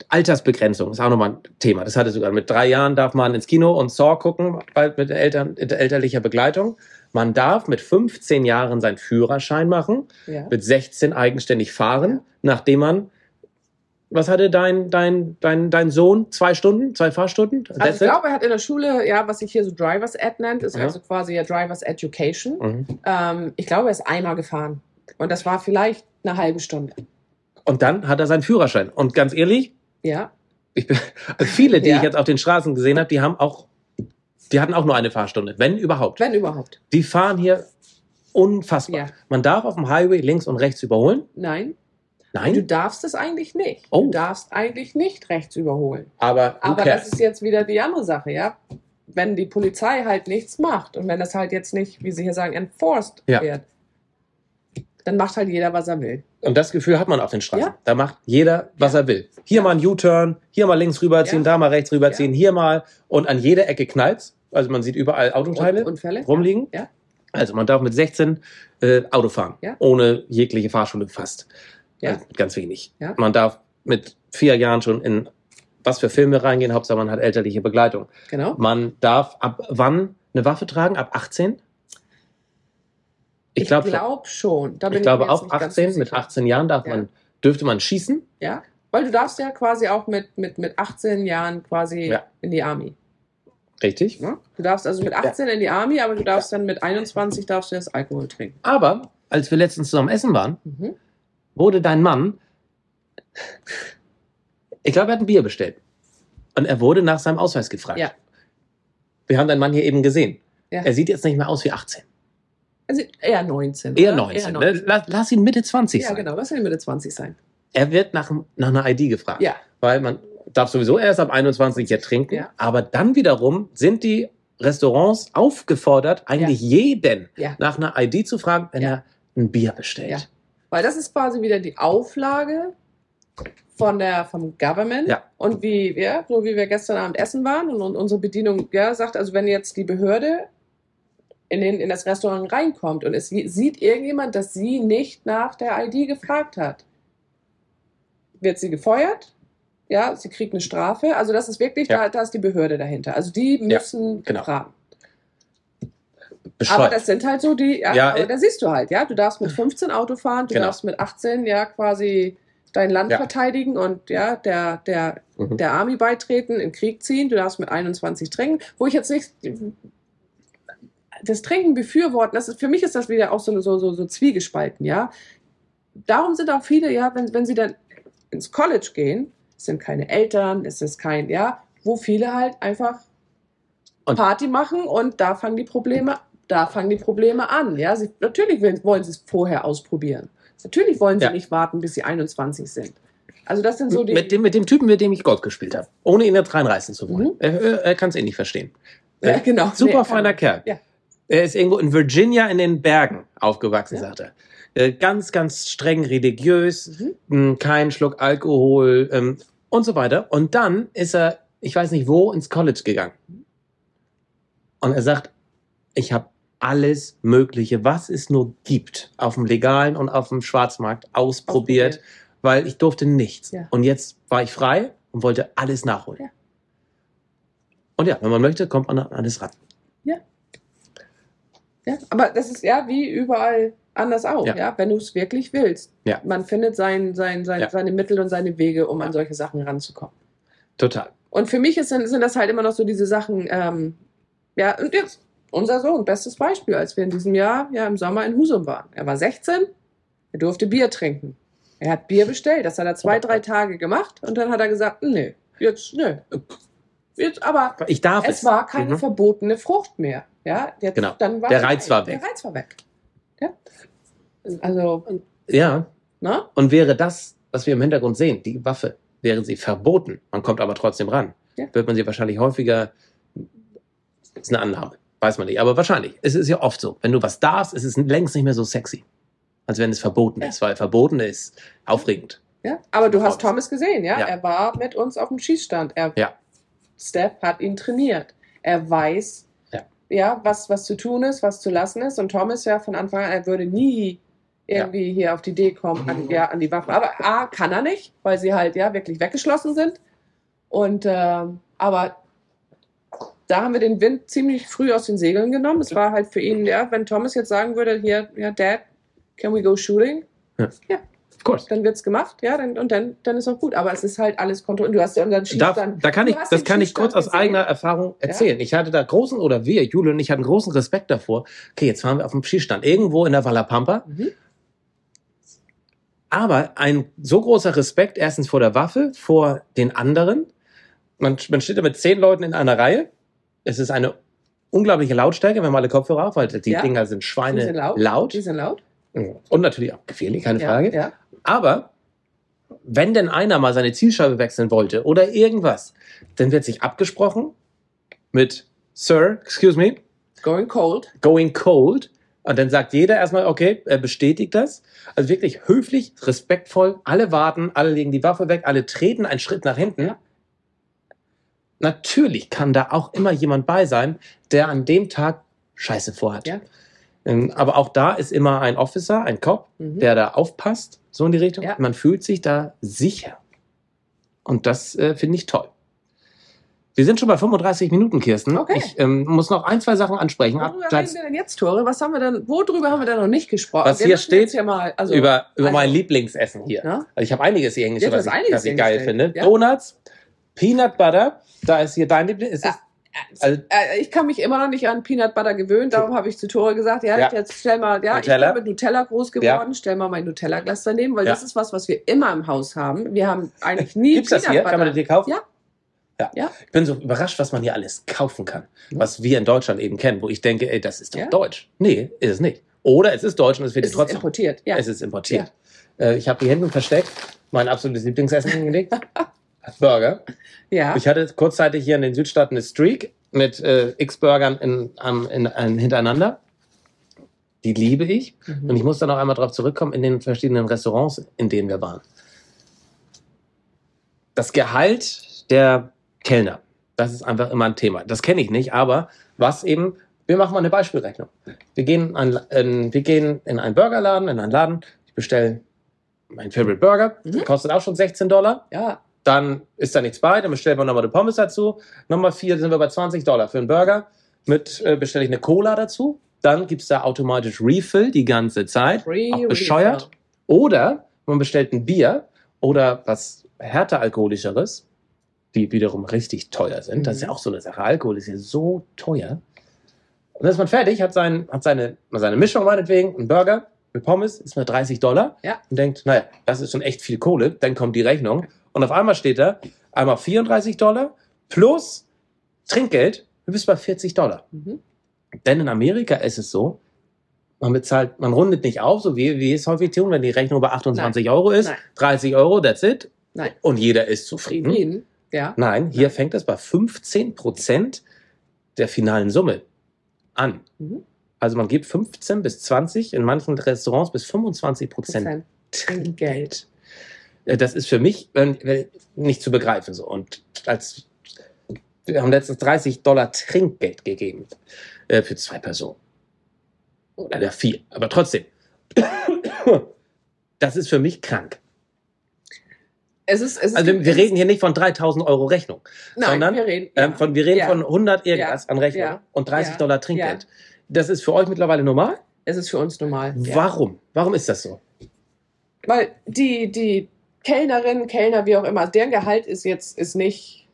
Altersbegrenzung ist auch nochmal ein Thema. Das hatte sogar mit drei Jahren darf man ins Kino und Saw gucken, bald mit Eltern, elterlicher Begleitung. Man darf mit 15 Jahren seinen Führerschein machen, ja. mit 16 eigenständig fahren, nachdem man, was hatte dein, dein, dein, dein Sohn? Zwei Stunden? Zwei Fahrstunden? Also That's ich it? glaube, er hat in der Schule, ja, was sich hier so Drivers Ed nennt, ist Ja. also quasi ja Drivers Education. Mhm. Ähm, ich glaube, er ist einmal gefahren. Und das war vielleicht eine halbe Stunde. Und dann hat er seinen Führerschein. Und ganz ehrlich, Ja. ich bin, also viele, die Ja. ich jetzt auf den Straßen gesehen habe, die haben auch, die hatten auch nur eine Fahrstunde, wenn überhaupt. Wenn überhaupt. Die fahren hier unfassbar. Ja. Man darf auf dem Highway links und rechts überholen. Nein. Du Nein, darfst es eigentlich nicht. Oh. Du darfst eigentlich nicht rechts überholen. aber Aber das ist jetzt wieder die andere Sache, ja. Wenn die Polizei halt nichts macht und wenn das halt jetzt nicht, wie Sie hier sagen, enforced Ja. wird, dann macht halt jeder, was er will. Und das Gefühl hat man auf den Straßen. Ja. Da macht jeder, was Ja. er will. Hier mal ein U-Turn, hier mal links rüberziehen, da mal rechts rüberziehen, hier mal. Und an jeder Ecke knallt's. Also man sieht überall Autoteile Und, rumliegen. Also man darf mit 16 äh, Auto fahren. Ohne jegliche Fahrschule fast. Ja. Also ganz wenig. Ja. Man darf mit vier Jahren schon in was für Filme reingehen. Hauptsache man hat elterliche Begleitung. Genau. Man darf ab wann eine Waffe tragen? Ab 18? Ich glaube glaub schon. Da ich glaube auch nicht ganz 18, so mit sicher. 18 Jahren darf Ja. man, dürfte man schießen. Ja, weil du darfst ja quasi auch mit, mit, mit 18 Jahren quasi Ja. in die Army. Richtig. Ne? Du darfst also mit 18 in die Army, aber du darfst dann mit 21 darfst du das Alkohol trinken. Aber als wir letztens zusammen essen waren, Mhm. Wurde dein Mann, ich glaube, er hat ein Bier bestellt. Und er wurde nach seinem Ausweis gefragt. Ja. Wir haben deinen Mann hier eben gesehen. Ja. Er sieht jetzt nicht mehr aus wie 18. Also eher 19. Eher oder? 19. Ne? Lass, lass ihn Mitte 20 Ja, sein. genau. Lass ihn Mitte 20 sein. Er wird nach, nach einer ID gefragt. Ja. Weil man darf sowieso erst ab 21 hier trinken. Ja. Aber dann wiederum sind die Restaurants aufgefordert, eigentlich jeden Ja. nach einer ID zu fragen, wenn Ja. er ein Bier bestellt. Ja. Weil das ist quasi wieder die Auflage von der, vom Government. Ja. Und wie, ja, so wie wir gestern Abend essen waren und, und unsere Bedienung ja, sagt, also wenn jetzt die Behörde in, den, in das Restaurant reinkommt und es sie- sieht irgendjemand, dass sie nicht nach der ID gefragt hat, wird sie gefeuert. Ja, sie kriegt eine Strafe. Also das ist wirklich, Ja. da, da ist die Behörde dahinter. Also die müssen genau. fragen. Bescheuert. Aber das sind halt so die, ja, Ja, äh, da siehst du halt, ja, du darfst mit 15 Auto fahren, du Genau. darfst mit 18 ja quasi dein Land Ja. verteidigen und ja, der, der, Mhm. der Army beitreten, in Krieg ziehen, du darfst mit 21 trinken, wo ich jetzt nicht das Trinken befürworten, das ist, für mich ist das wieder auch so, so, so, so zwiegespalten, ja. Darum sind auch viele, ja, wenn, wenn sie dann ins College gehen, es sind keine Eltern, es ist kein, ja, wo viele halt einfach Und- Party machen und da fangen die Probleme, da fangen die Probleme an, ja. Sie, natürlich wollen, sie es vorher ausprobieren. Natürlich wollen sie Ja. nicht warten, bis sie 21 sind. Also das sind so die. mit, dem, mit dem Typen, mit dem ich Golf gespielt habe. Ohne ihn jetzt reinreißen zu wollen. Mhm. Er, er, kann es eh nicht verstehen. ja, genau. Super Nee, feiner Kerl. Ja. Er ist irgendwo in Virginia in den Bergen aufgewachsen, Ja. sagt er. Äh, Ganz, ganz streng religiös, Mhm. mh, kein Schluck Alkohol ähm, und so weiter. Und dann ist er, ich weiß nicht wo, ins College gegangen. Und er sagt, ich habe alles Mögliche, was es nur gibt, auf dem legalen und auf dem Schwarzmarkt ausprobiert, Ausprobiert. weil ich durfte nichts. Ja. Und jetzt war ich frei und wollte alles nachholen. Ja. Und ja, wenn man möchte, kommt man an alles ran. Ja, aber das ist ja wie überall anders auch, Ja. ja, wenn du es wirklich willst. Ja. Man findet sein, sein, sein, Ja. seine Mittel und seine Wege, um an solche Sachen ranzukommen. Total. Und für mich ist, sind, sind das halt immer noch so diese Sachen, ähm, ja, und jetzt unser Sohn, bestes Beispiel, als wir in diesem Jahr ja im Sommer in Husum waren. Er war 16, er durfte Bier trinken. Er hat Bier bestellt, das hat er zwei, drei Tage gemacht und dann hat er gesagt, nee, jetzt, nö. Jetzt, aber Ich darf es. es war keine Mhm. verbotene Frucht mehr. Ja, jetzt, Genau. dann war Der Reiz war weg. Der Reiz war weg. Ja. Also, Ja, ne? und wäre das, was wir im Hintergrund sehen, die Waffe, wäre sie verboten, man kommt aber trotzdem ran, Ja. wird man sie wahrscheinlich häufiger, ist eine Annahme, weiß man nicht, aber wahrscheinlich. Es ist ja oft so, wenn du was darfst, ist es längst nicht mehr so sexy, als wenn es verboten Ja. ist, weil verboten ist aufregend. Ja, aber du hast Thomas. Gesehen, ja? Ja. Er war mit uns auf dem Schießstand. Er, Ja. Steph hat ihn trainiert. Er weiß, Ja. ja, was, was zu tun ist, was zu lassen ist. Und Thomas ja von Anfang an, er würde nie irgendwie hier auf die Idee kommen, an, ja, an die Waffen. Aber A, kann er nicht, weil sie halt ja wirklich weggeschlossen sind. Und ähm, aber da haben wir den Wind ziemlich früh aus den Segeln genommen. Es war halt für ihn, ja, wenn Thomas jetzt sagen würde, hier, ja, Dad, can we go shooting? Of course. dann wird's gemacht, ja, dann, und dann, dann ist auch gut. Aber es ist halt alles kontrolliert. Du hast ja unseren Da, Schießstand. da kann Du ich, das kann ich kurz aus gesehen. eigener Erfahrung erzählen. Ich hatte da großen, oder wir, Jule und ich hatten großen Respekt davor. Okay, jetzt fahren wir auf dem Schießstand, irgendwo in der Wallapampa. Mhm. Aber ein so großer Respekt erstens vor der Waffe, vor den anderen. Man, man steht da mit zehn Leuten in einer Reihe. Es ist eine unglaubliche Lautstärke, wenn man alle Kopfhörer auf, weil die Ja. Dinger sind Schweine Die sind laut. laut. Die sind laut. Und natürlich auch gefährlich, keine Ja, Frage. Ja. Aber wenn denn einer mal seine Zielscheibe wechseln wollte oder irgendwas, dann wird sich abgesprochen mit Sir, excuse me, Going cold. going cold. Und dann sagt jeder erstmal, okay, er bestätigt das. Also wirklich höflich, respektvoll, alle warten, alle legen die Waffe weg, alle treten einen Schritt nach hinten. Ja. Natürlich kann da auch immer jemand bei sein, der an dem Tag Scheiße vorhat. Ja. Ähm, Aber auch da ist immer ein Officer, ein Cop, Mhm. der da aufpasst, so in die Richtung. Ja. Man fühlt sich da sicher. Und das äh, finde ich toll. Wir sind schon bei 35 Minuten, Kirsten. Okay. Ich ähm, muss noch ein, zwei Sachen ansprechen. Worüber reden wir denn jetzt, Tore? Was haben wir denn, worüber haben wir denn noch nicht gesprochen? Was Wir hier steht, hier mal, also, über, über also- mein Lieblingsessen hier. ne? Also ich habe einiges hier du was, ich, was ich geil finde. ja. Donuts, Peanut Butter, da ist hier dein Liebling. Ist das, also, Äh, ich kann mich immer noch nicht an Peanut Butter gewöhnen, darum habe ich zu Tore gesagt, ja, Ja. jetzt stell mal, ja, Nutella. ich bin mit Nutella groß geworden, stell mal mein Nutella-Glas daneben, weil Ja. das ist was, was wir immer im Haus haben. Wir haben eigentlich nie gibt's das hier? Kann man das hier kaufen? Ja. ja. Ja. Ich bin so überrascht, was man hier alles kaufen kann. Was wir in Deutschland eben kennen, wo ich denke, ey, das ist doch Ja. deutsch. Nee, ist es nicht. Oder es ist deutsch und es wird Es ist trotzdem. importiert, ja. Es ist importiert. Äh, ich habe die Hinten versteckt, mein absolutes Lieblingsessen hingelegt. Burger. ja. Ich hatte kurzzeitig hier in den Südstaaten eine Streak mit äh, X-Burgern in, am- in, in, hintereinander. Die liebe ich. Mhm. Und ich muss dann auch einmal darauf zurückkommen in den verschiedenen Restaurants, in denen wir waren. Das Gehalt der Kellner, das ist einfach immer ein Thema. Das kenne ich nicht, aber was eben, wir machen mal eine Beispielrechnung. Wir gehen, in, ein- in, wir gehen in einen Burgerladen, in einen Laden, ich bestelle meinen Favorite Burger, Mhm. kostet auch schon 16 Dollar. ja, Dann ist da nichts bei, dann bestellen wir nochmal die Pommes dazu. Nummer vier sind wir bei 20 Dollar für einen Burger. Mit äh, bestelle ich eine Cola dazu. Dann gibt es da automatisch Refill die ganze Zeit. Free auch bescheuert. Refill. Oder man bestellt ein Bier oder was härter alkoholischeres, die wiederum richtig teuer sind. Das ist ja Mhm. auch so eine Sache. Alkohol ist ja so teuer. Und dann ist man fertig, hat, sein, hat seine, seine Mischung meinetwegen, ein Burger mit Pommes, ist mal 30 Dollar. Ja. Und denkt, naja, das ist schon echt viel Kohle. Dann kommt die Rechnung. Und auf einmal steht da einmal 34 Dollar plus Trinkgeld. Du bist bei 40 Dollar. Mhm. Denn in Amerika ist es so, man bezahlt, man rundet nicht auf, so wie wir es häufig tun, wenn die Rechnung bei 28 Euro ist, Nein. 30 Euro, that's it. Nein. Und jeder ist zufrieden. Frieden. Ja. Nein, hier fängt es bei 15 Prozent der finalen Summe an. Mhm. Also man gibt 15 bis 20, in manchen Restaurants bis 25 Prozent Prozent Trinkgeld. Äh, Das ist für mich äh, nicht zu begreifen so. Und als wir haben letztens 30 Dollar Trinkgeld gegeben äh, für zwei Personen. Oder vier, aber trotzdem. Das ist für mich krank. Es ist, es ist, Also wir reden hier nicht von 3000 Euro Rechnung, nein, sondern, wir reden, ähm, von, wir reden Ja. von 100 irgendwas an Rechnung Ja. und 30 Ja. Dollar Trinkgeld. Das ist für euch mittlerweile normal? es ist für uns normal. Ja. Warum? Warum ist das so? Weil die, die Kellnerinnen, Kellner, wie auch immer, deren Gehalt ist jetzt ist nicht,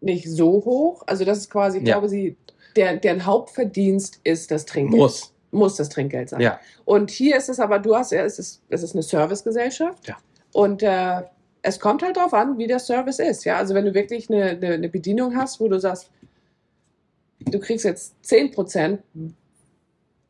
nicht so hoch. Also das ist quasi, ich Ja. glaube, sie, der, deren Hauptverdienst ist das Trinkgeld. Muss. Muss das Trinkgeld sein. Ja. Und hier ist es aber, du hast ja, es ist, es ist eine Servicegesellschaft. Ja. Und äh, es kommt halt drauf an, wie der Service ist. Ja, also wenn du wirklich eine, eine, eine Bedienung hast, wo du sagst, du kriegst jetzt 10 Prozent,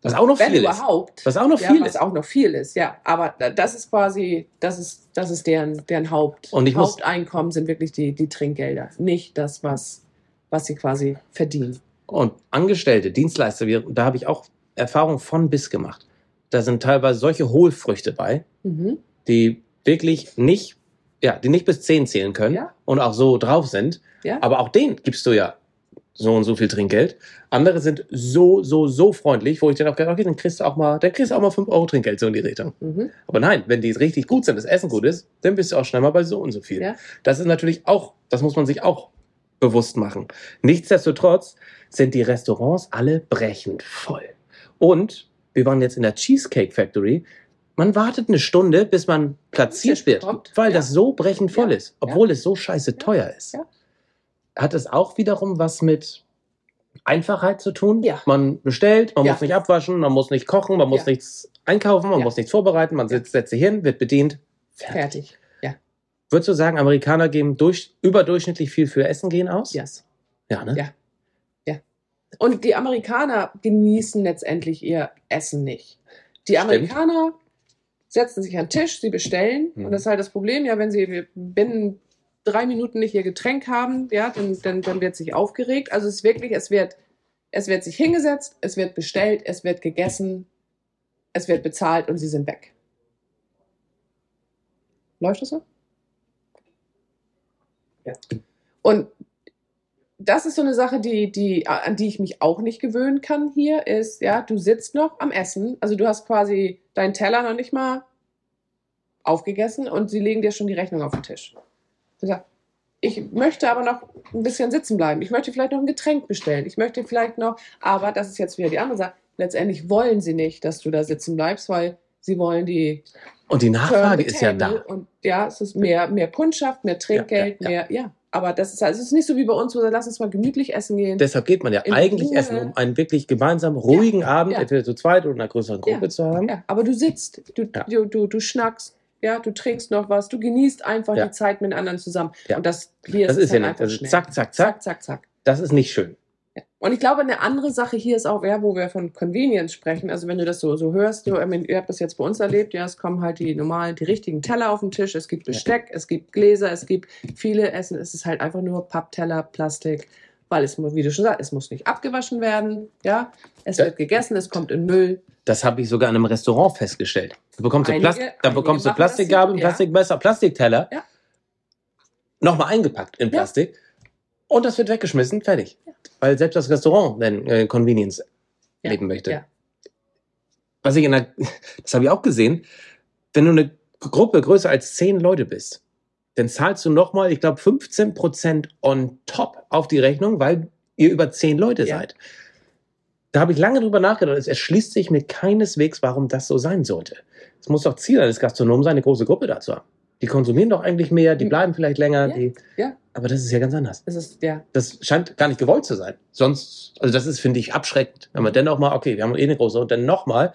Was auch noch wenn viel ist. überhaupt. Was auch noch ja, viel was ist. auch noch viel ist, ja. Aber da- das ist quasi, das ist, das ist deren, deren Haupt, Und ich muss- Haupteinkommen sind wirklich die, die Trinkgelder, nicht das, was, was sie quasi verdienen. Und Angestellte, Dienstleister, wir, da habe ich auch Erfahrung von bis gemacht. Da sind teilweise solche Hohlfrüchte bei, Mhm. die wirklich nicht, ja, die nicht bis 10 zählen können Ja. und auch so drauf sind. Ja. Aber auch denen gibst du ja so und so viel Trinkgeld. Andere sind so, so, so freundlich, wo ich dann auch gedacht, okay, dann kriegst du auch mal, dann kriegst du auch mal 5 Euro Trinkgeld so in die Richtung. Mhm. Aber nein, wenn die richtig gut sind, das Essen gut ist, dann bist du auch schnell mal bei so und so viel. Ja. Das ist natürlich auch, das muss man sich auch bewusst machen. Nichtsdestotrotz sind die Restaurants alle brechend voll. Und wir waren jetzt in der Cheesecake Factory. Man wartet eine Stunde, bis man platziert wird, weil Ja. das so brechend voll Ja. ist, obwohl es so scheiße teuer ist. Ja. Hat es auch wiederum was mit Einfachheit zu tun? Ja. Man bestellt, man Ja. muss nicht abwaschen, man muss nicht kochen, man muss Ja. nichts einkaufen, man Ja. muss nichts vorbereiten, man Ja. sitzt, setzt sich hin, wird bedient. Fertig. Fertig. Ja. Würdest du sagen, Amerikaner geben durch, überdurchschnittlich viel für Essen gehen aus? Yes. Ja, ne? Ja. Und die Amerikaner genießen letztendlich ihr Essen nicht. Die Stimmt. Amerikaner setzen sich an den Tisch, sie bestellen. Mhm. Und das ist halt das Problem, ja, wenn sie binnen drei Minuten nicht ihr Getränk haben, ja, dann, dann, dann wird sich aufgeregt. Also es ist wirklich, es wird, es wird sich hingesetzt, es wird bestellt, es wird gegessen es wird bezahlt und sie sind weg. Läuft das so? Ja. Und das ist so eine Sache, die, die, an die ich mich auch nicht gewöhnen kann hier, ist, ja, du sitzt noch am Essen, also du hast quasi deinen Teller noch nicht mal aufgegessen und sie legen dir schon die Rechnung auf den Tisch. Du sagst, ich möchte aber noch ein bisschen sitzen bleiben. Ich möchte vielleicht noch ein Getränk bestellen. Ich möchte vielleicht noch, aber das ist jetzt wieder die andere Sache. Letztendlich wollen sie nicht, dass du da sitzen bleibst, weil sie wollen die Und die Nachfrage ist ja da. Und ja, es ist mehr, mehr Kundschaft, mehr Trinkgeld, Ja, ja, mehr, ja. Aber das ist, also es ist nicht so wie bei uns, wo wir lass uns mal gemütlich essen gehen. Deshalb geht man ja In eigentlich Ruhe. essen, um einen wirklich gemeinsam ruhigen Abend, ja. entweder zu zweit oder in einer größeren Gruppe Ja, zu haben. ja, aber du sitzt, du, Ja. du, du, du schnackst, ja, du trinkst noch was, du genießt einfach Ja. die Zeit mit anderen zusammen. Ja. Und das, hier Das es ist ja einfach Also schnell. zack, zack, zack. zack, zack, zack. Das ist nicht schön. Ja. Und ich glaube, eine andere Sache hier ist auch, ja, wo wir von Convenience sprechen. Also wenn du das so, so hörst, du, meine, ihr habt das jetzt bei uns erlebt, ja, es kommen halt die normalen, die richtigen Teller auf den Tisch, es gibt Besteck, es gibt Gläser, es gibt viele Essen, es ist halt einfach nur Pappteller, Plastik, weil es, wie du schon sagst, es muss nicht abgewaschen werden, ja, es Ja. wird gegessen, es kommt in Müll. Das habe ich sogar in einem Restaurant festgestellt. Da bekommst du, Einige- Plast da bekommst du das hier, ja. Plastikmesser, Plastikteller. Ja. Nochmal eingepackt in Ja. Plastik. Und das wird weggeschmissen, fertig. Weil selbst das Restaurant dann äh, Convenience Ja, leben möchte. ja. Was ich in der, das habe ich auch gesehen, wenn du eine Gruppe größer als zehn Leute bist, dann zahlst du nochmal, ich glaube, 15% on top auf die Rechnung, weil ihr über zehn Leute Ja. seid. Da habe ich lange drüber nachgedacht. Es erschließt sich mir keineswegs, warum das so sein sollte. Es muss doch Ziel eines Gastronomen sein, eine große Gruppe dazu haben. Die konsumieren doch eigentlich mehr, die Mhm. bleiben vielleicht länger. Ja, die, ja. Aber das ist ja ganz anders. Es ist, ja, Das scheint gar nicht gewollt zu sein. Sonst, also das ist, finde ich, abschreckend. Wenn man dann noch mal, okay, wir haben eh eine große, und dann noch mal,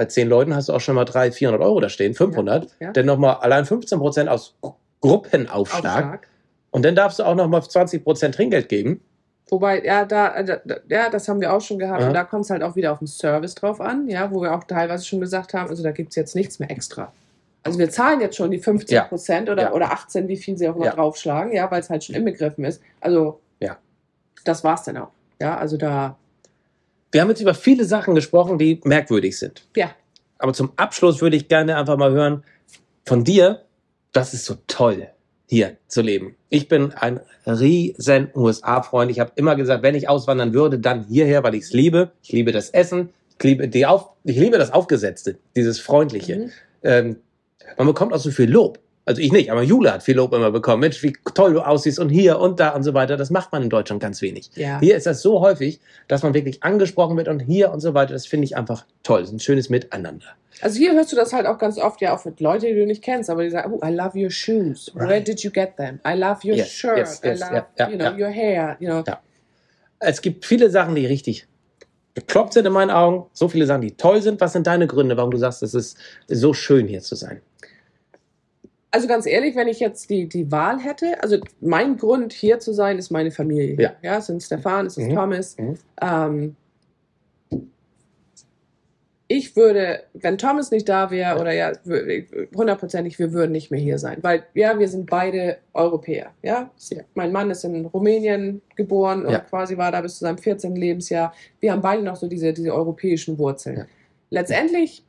bei zehn Leuten hast du auch schon mal 300, 400 Euro da stehen, 500, Ja, ja. dann noch mal allein 15 Prozent aus Gru- Gruppenaufschlag. Aufschlag. Und dann darfst du auch noch mal 20 Prozent Trinkgeld geben. Wobei, ja, da, da, ja, das haben wir auch schon gehabt. Ja. Und da kommt es halt auch wieder auf den Service drauf an, ja, wo wir auch teilweise schon gesagt haben, also da gibt es jetzt nichts mehr extra. Also wir zahlen jetzt schon die 15 Prozent oder, Ja. oder 18, wie viel sie auch Ja. draufschlagen, ja, weil es halt schon inbegriffen ist. Also Ja. das war's dann auch. Ja, also da, Wir haben jetzt über viele Sachen gesprochen, die merkwürdig sind. ja, Aber zum Abschluss würde ich gerne einfach mal hören von dir, das ist so toll, hier zu leben. Ich bin ein riesen USA-Freund. Ich habe immer gesagt, wenn ich auswandern würde, dann hierher, weil ich es liebe. Ich liebe das Essen. Ich liebe, die Auf ich liebe das Aufgesetzte, dieses Freundliche. Mhm. Ähm, man bekommt auch so viel Lob. Also ich nicht, aber Jule hat viel Lob immer bekommen. Mensch, wie toll du aussiehst und hier und da und so weiter. Das macht man in Deutschland ganz wenig. ja. Hier ist das so häufig, dass man wirklich angesprochen wird und hier und so weiter. Das finde ich einfach toll. Das ist ein schönes Miteinander. Also hier hörst du das halt auch ganz oft, ja, auch mit Leuten, die du nicht kennst, aber die sagen, oh, I love your shoes. Where Right. did you get them? I love your Yes, shirt. yes, yes, I love, ja, ja, you know, your hair. You know. Es gibt viele Sachen, die richtig bekloppt sind in meinen Augen. So viele Sachen, die toll sind. Was sind deine Gründe, warum du sagst, es ist so schön hier zu sein? Also ganz ehrlich, wenn ich jetzt die, die Wahl hätte, also mein Grund hier zu sein, ist meine Familie. Ja. ja es sind Stefan, es ist Mhm. Thomas. Mhm. Ähm, ich würde, wenn Thomas nicht da wäre, oder ja, hundertprozentig, wir würden nicht mehr hier sein. Weil, ja, wir sind beide Europäer. Ja? Ja. Mein Mann ist in Rumänien geboren und Ja. quasi war da bis zu seinem 14. Lebensjahr. Wir haben beide noch so diese, diese europäischen Wurzeln. Ja. Letztendlich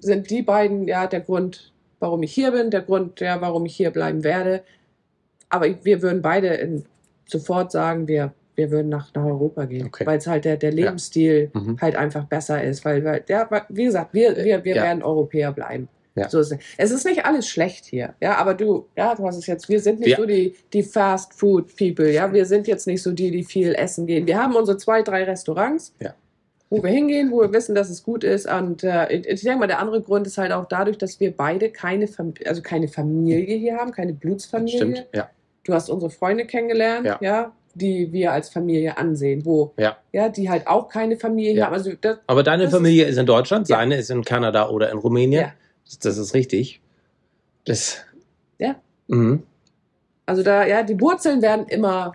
sind die beiden ja der Grund, warum ich hier bin, der Grund, ja, warum ich hier bleiben werde. Aber wir würden beide in, sofort sagen, wir, wir würden nach, nach Europa gehen, Okay. weil es halt der, der Lebensstil Mhm. halt einfach besser ist, weil, weil ja, wie gesagt, wir, wir, wir Ja. werden Europäer bleiben. Ja. So ist es. es ist nicht alles schlecht hier, ja, aber du, ja, du hast es jetzt, wir sind nicht Wir- so die, die Fast Food People, ja, wir sind jetzt nicht so die, die viel essen gehen. Wir haben unsere zwei, drei Restaurants, Ja. Wo wir hingehen, wo wir wissen, dass es gut ist. Und äh, ich, denke mal, der andere Grund ist halt auch dadurch, dass wir beide keine, Fam also keine Familie hier haben, keine Blutsfamilie. Stimmt, ja. Du hast unsere Freunde kennengelernt, Ja. ja. die wir als Familie ansehen, wo Ja. ja, die halt auch keine Familie Ja. haben. Also das, Aber deine Familie ist, in Deutschland, Ja. seine ist in Kanada oder in Rumänien. Ja. Das, das ist richtig. Das, Ja. Mhm. also da, ja, die Wurzeln werden immer.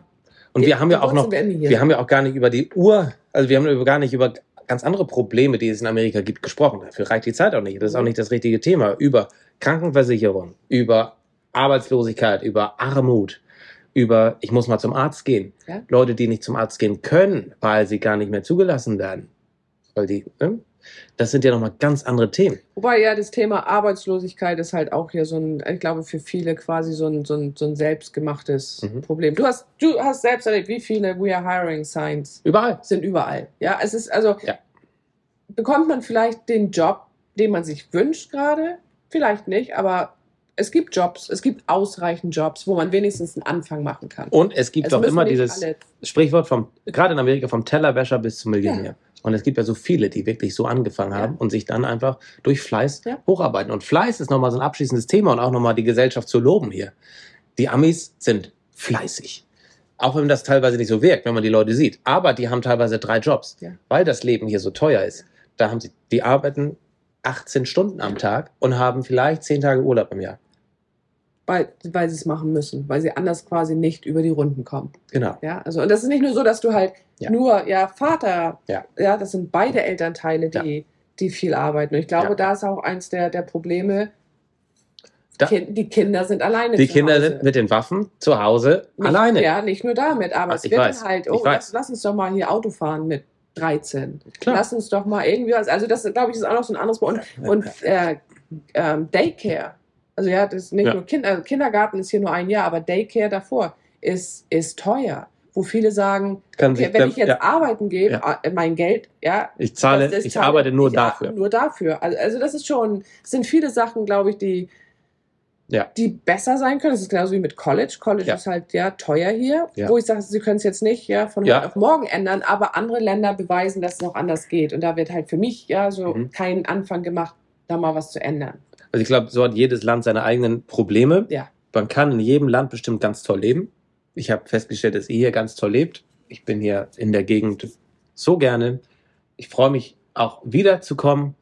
Und wir haben ja auch noch, wir haben ja auch gar nicht über die Ur, also wir haben gar nicht über ganz andere Probleme, die es in Amerika gibt, gesprochen. Dafür reicht die Zeit auch nicht. Das ist auch Mhm. nicht das richtige Thema. Über Krankenversicherung, über Arbeitslosigkeit, über Armut, über ich muss mal zum Arzt gehen. Ja. Leute, die nicht zum Arzt gehen können, weil sie gar nicht mehr zugelassen werden. Weil die, ne? Das sind ja nochmal ganz andere Themen. Wobei ja das Thema Arbeitslosigkeit ist halt auch hier so ein, ich glaube, für viele quasi so ein, so ein, so ein selbstgemachtes Mhm. Problem. Du hast, du hast selbst erlebt, wie viele We are hiring signs Überall. sind überall. Ja, es ist also, Ja. bekommt man vielleicht den Job, den man sich wünscht gerade? Vielleicht nicht, aber es gibt Jobs, es gibt ausreichend Jobs, wo man wenigstens einen Anfang machen kann. Und es gibt Es auch müssen immer dieses alle- Sprichwort vom, gerade in Amerika, vom Tellerwäscher bis zum Millionär. Und es gibt ja so viele, die wirklich so angefangen Ja. haben und sich dann einfach durch Fleiß Ja. hocharbeiten. Und Fleiß ist nochmal so ein abschließendes Thema und auch nochmal die Gesellschaft zu loben hier. Die Amis sind fleißig. Auch wenn das teilweise nicht so wirkt, wenn man die Leute sieht. Aber die haben teilweise drei Jobs, Ja. weil das Leben hier so teuer ist. Da haben sie, die arbeiten 18 Stunden am Tag und haben vielleicht 10 Tage Urlaub im Jahr. Weil, weil sie es machen müssen, weil sie anders quasi nicht über die Runden kommen. Genau. Ja, also und das ist nicht nur so, dass du halt Ja. nur ja Vater, Ja. ja, das sind beide Elternteile, die die viel arbeiten. Und ich glaube, Ja. da ist auch eins der der Probleme. Da- die Kinder sind alleine. Die zu Kinder Hause. sind mit den Waffen zu Hause Nicht, alleine. Ja, nicht nur damit, aber Ah, es wird weiß, halt, oh, lass, lass uns doch mal hier Auto fahren mit 13. Klar. Lass uns doch mal irgendwie. Also das, glaube ich, ist auch noch so ein anderes Punkt. Und, und äh, ähm, Daycare. Also ja, das ist nicht Ja. nur kind, also Kindergarten ist hier nur ein Jahr, aber Daycare davor ist, ist teuer. Wo viele sagen, okay, wenn ich jetzt ja, arbeiten gehe, Ja. äh, mein Geld, ja, ich zahle, das ist ich Teil- arbeite nur ich dafür. Nur dafür. Also, also das ist schon, es sind viele Sachen, glaube ich, die, Ja. die besser sein können. Das ist genauso wie mit College. College Ja. ist halt ja teuer hier, Ja. wo ich sage, sie können es jetzt nicht ja, von heute auf morgen ändern, aber andere Länder beweisen, dass es noch anders geht. Und da wird halt für mich ja so Mhm. kein Anfang gemacht, da mal was zu ändern. Also ich glaube, so hat jedes Land seine eigenen Probleme. Ja. Man kann in jedem Land bestimmt ganz toll leben. Ich habe festgestellt, dass ihr hier ganz toll lebt. Ich bin hier in der Gegend so gerne. Ich freue mich auch wiederzukommen.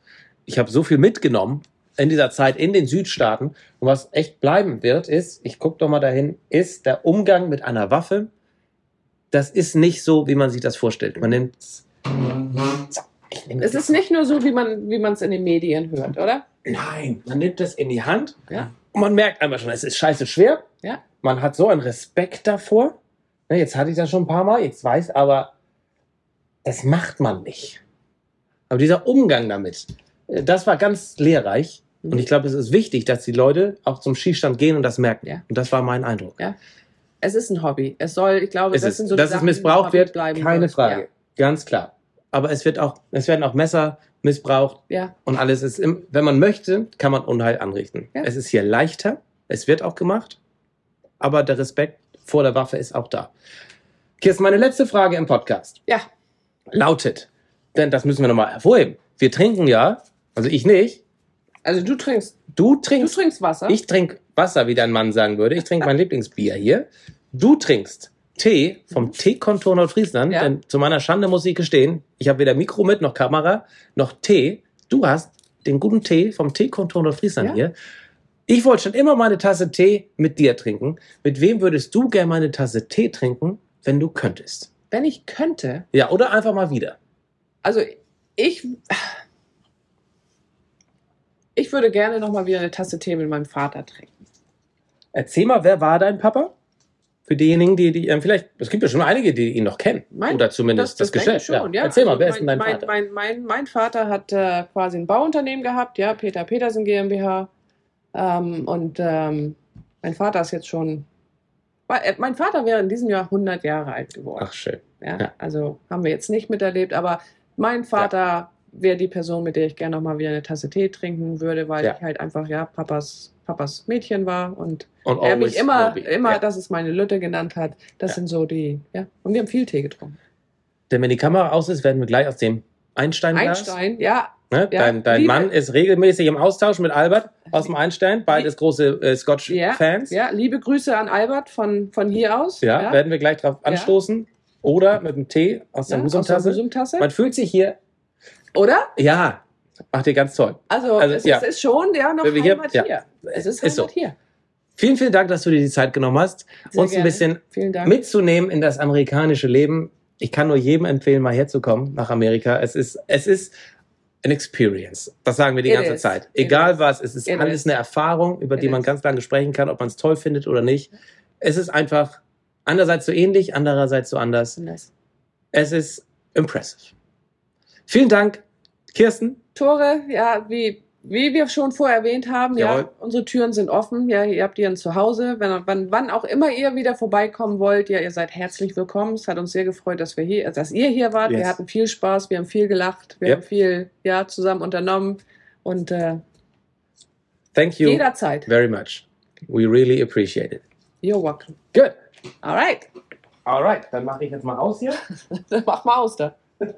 Ich habe so viel mitgenommen in dieser Zeit in den Südstaaten. Und was echt bleiben wird, ist, ich gucke doch mal dahin, ist der Umgang mit einer Waffe. Das ist nicht so, wie man sich das vorstellt. Man nimmt. So, ich nehme Es ist nicht nur so, wie man wie man es in den Medien hört, oder? Nein, man nimmt das in die Hand Ja. und man merkt einfach schon, es ist scheiße schwer. Ja. Man hat so einen Respekt davor. Ne, Jetzt hatte ich das schon ein paar Mal, jetzt weiß aber, das macht man nicht. Aber dieser Umgang damit, äh, das war ganz lehrreich. Und ich glaube, es ist wichtig, dass die Leute auch zum Skistand gehen und das merken. Ja. Und das war mein Eindruck. Ja. Es ist ein Hobby. Es soll, ich glaube, Ist das es, sind so dass es Sachen, die missbraucht wird, bleiben keine. Frage. Ganz klar. Aber es wird auch, es werden auch Messer missbraucht, Ja. Und alles ist, im, wenn man möchte, kann man Unheil anrichten. Ja. Es ist hier leichter, es wird auch gemacht, aber der Respekt vor der Waffe ist auch da. Kirsten, meine letzte Frage im Podcast Ja. lautet, denn das müssen wir nochmal hervorheben. Wir trinken ja, also ich nicht, Also du trinkst, du du trinkst, trinkst Wasser. ich trinke Wasser, wie dein Mann sagen würde. Ich trinke mein Lieblingsbier hier. Du trinkst Tee vom Teekontor Nordfriesland, Ja. denn zu meiner Schande muss ich gestehen, ich habe weder Mikro mit, noch Kamera, noch Tee. Du hast den guten Tee vom Teekontor Nordfriesland Ja. hier. Ich wollte schon immer meine Tasse Tee mit dir trinken. Mit wem würdest du gerne meine Tasse Tee trinken, wenn du könntest? Wenn ich könnte, Ja, oder einfach mal wieder. also ich, ich würde gerne noch mal wieder eine Tasse Tee mit meinem Vater trinken. Erzähl mal, wer war dein Papa? Für diejenigen, die, die ähm, vielleicht, es gibt ja schon einige, die ihn noch kennen. Mein- oder zumindest das, denke Geschäft. ich schon, ja. Erzähl mal, Also wer mein, ist denn dein mein, Vater? Mein, mein, mein Vater hat äh, quasi ein Bauunternehmen gehabt, ja, Peter Petersen GmbH. Ähm, und ähm, mein Vater ist jetzt schon, äh, mein Vater wäre in diesem Jahr 100 Jahre alt geworden. Ach, schön. Ja, Ja. Also haben wir jetzt nicht miterlebt, aber mein Vater wäre die Person, mit der ich gerne noch mal wieder eine Tasse Tee trinken würde, weil Ja. ich halt einfach ja Papas, Papas Mädchen war und Und er mich immer, immer, Ja. dass es meine Lütte genannt hat. Das Ja. sind so die, ja. Und wir haben viel Tee getrunken. Denn wenn die Kamera aus ist, werden wir gleich aus dem Einstein Einstein, ja, Ne? Ja, dein dein Liebe- Mann ist regelmäßig im Austausch mit Albert aus dem Einstein, beides große äh, Scotch-Fans. ja, liebe Grüße an Albert von, von hier aus. Ja, werden wir gleich drauf anstoßen. Oder mit dem Tee aus der der Husumtasse. Man fühlt sich hier, Oder? ja, macht ihr ganz toll. Also, Also, es, ja. es ist schon ja noch Heimat ja. Es ist Ist so. Hier. Vielen, vielen Dank, dass du dir die Zeit genommen hast, Sehr uns ein gerne. bisschen Vielen Dank. mitzunehmen in das amerikanische Leben. Ich kann nur jedem empfehlen, mal herzukommen nach Amerika. Es ist, es ist an experience. Das sagen wir die It ganze is. Zeit. It Egal is. was, es ist It alles is. eine Erfahrung, über It die man is. ganz lange sprechen kann, ob man es toll findet oder nicht. Es ist einfach einerseits so ähnlich, andererseits so anders. Es ist impressive. Vielen Dank. Kirsten, Tore, ja, wie, wie wir schon vorher erwähnt haben, ja, unsere Türen sind offen. Ja, ihr habt ihren Zuhause. Wenn, wann, wann auch immer ihr wieder vorbeikommen wollt, ja, ihr seid herzlich willkommen. Es hat uns sehr gefreut, dass wir hier, dass ihr hier wart. Yes. Wir hatten viel Spaß, wir haben viel gelacht, wir Yep. haben viel, ja, zusammen unternommen und äh, thank you jederzeit. very much. We really appreciate it. You're welcome. Good. Alright, Alright, dann mache ich jetzt mal aus hier. mach mal aus da.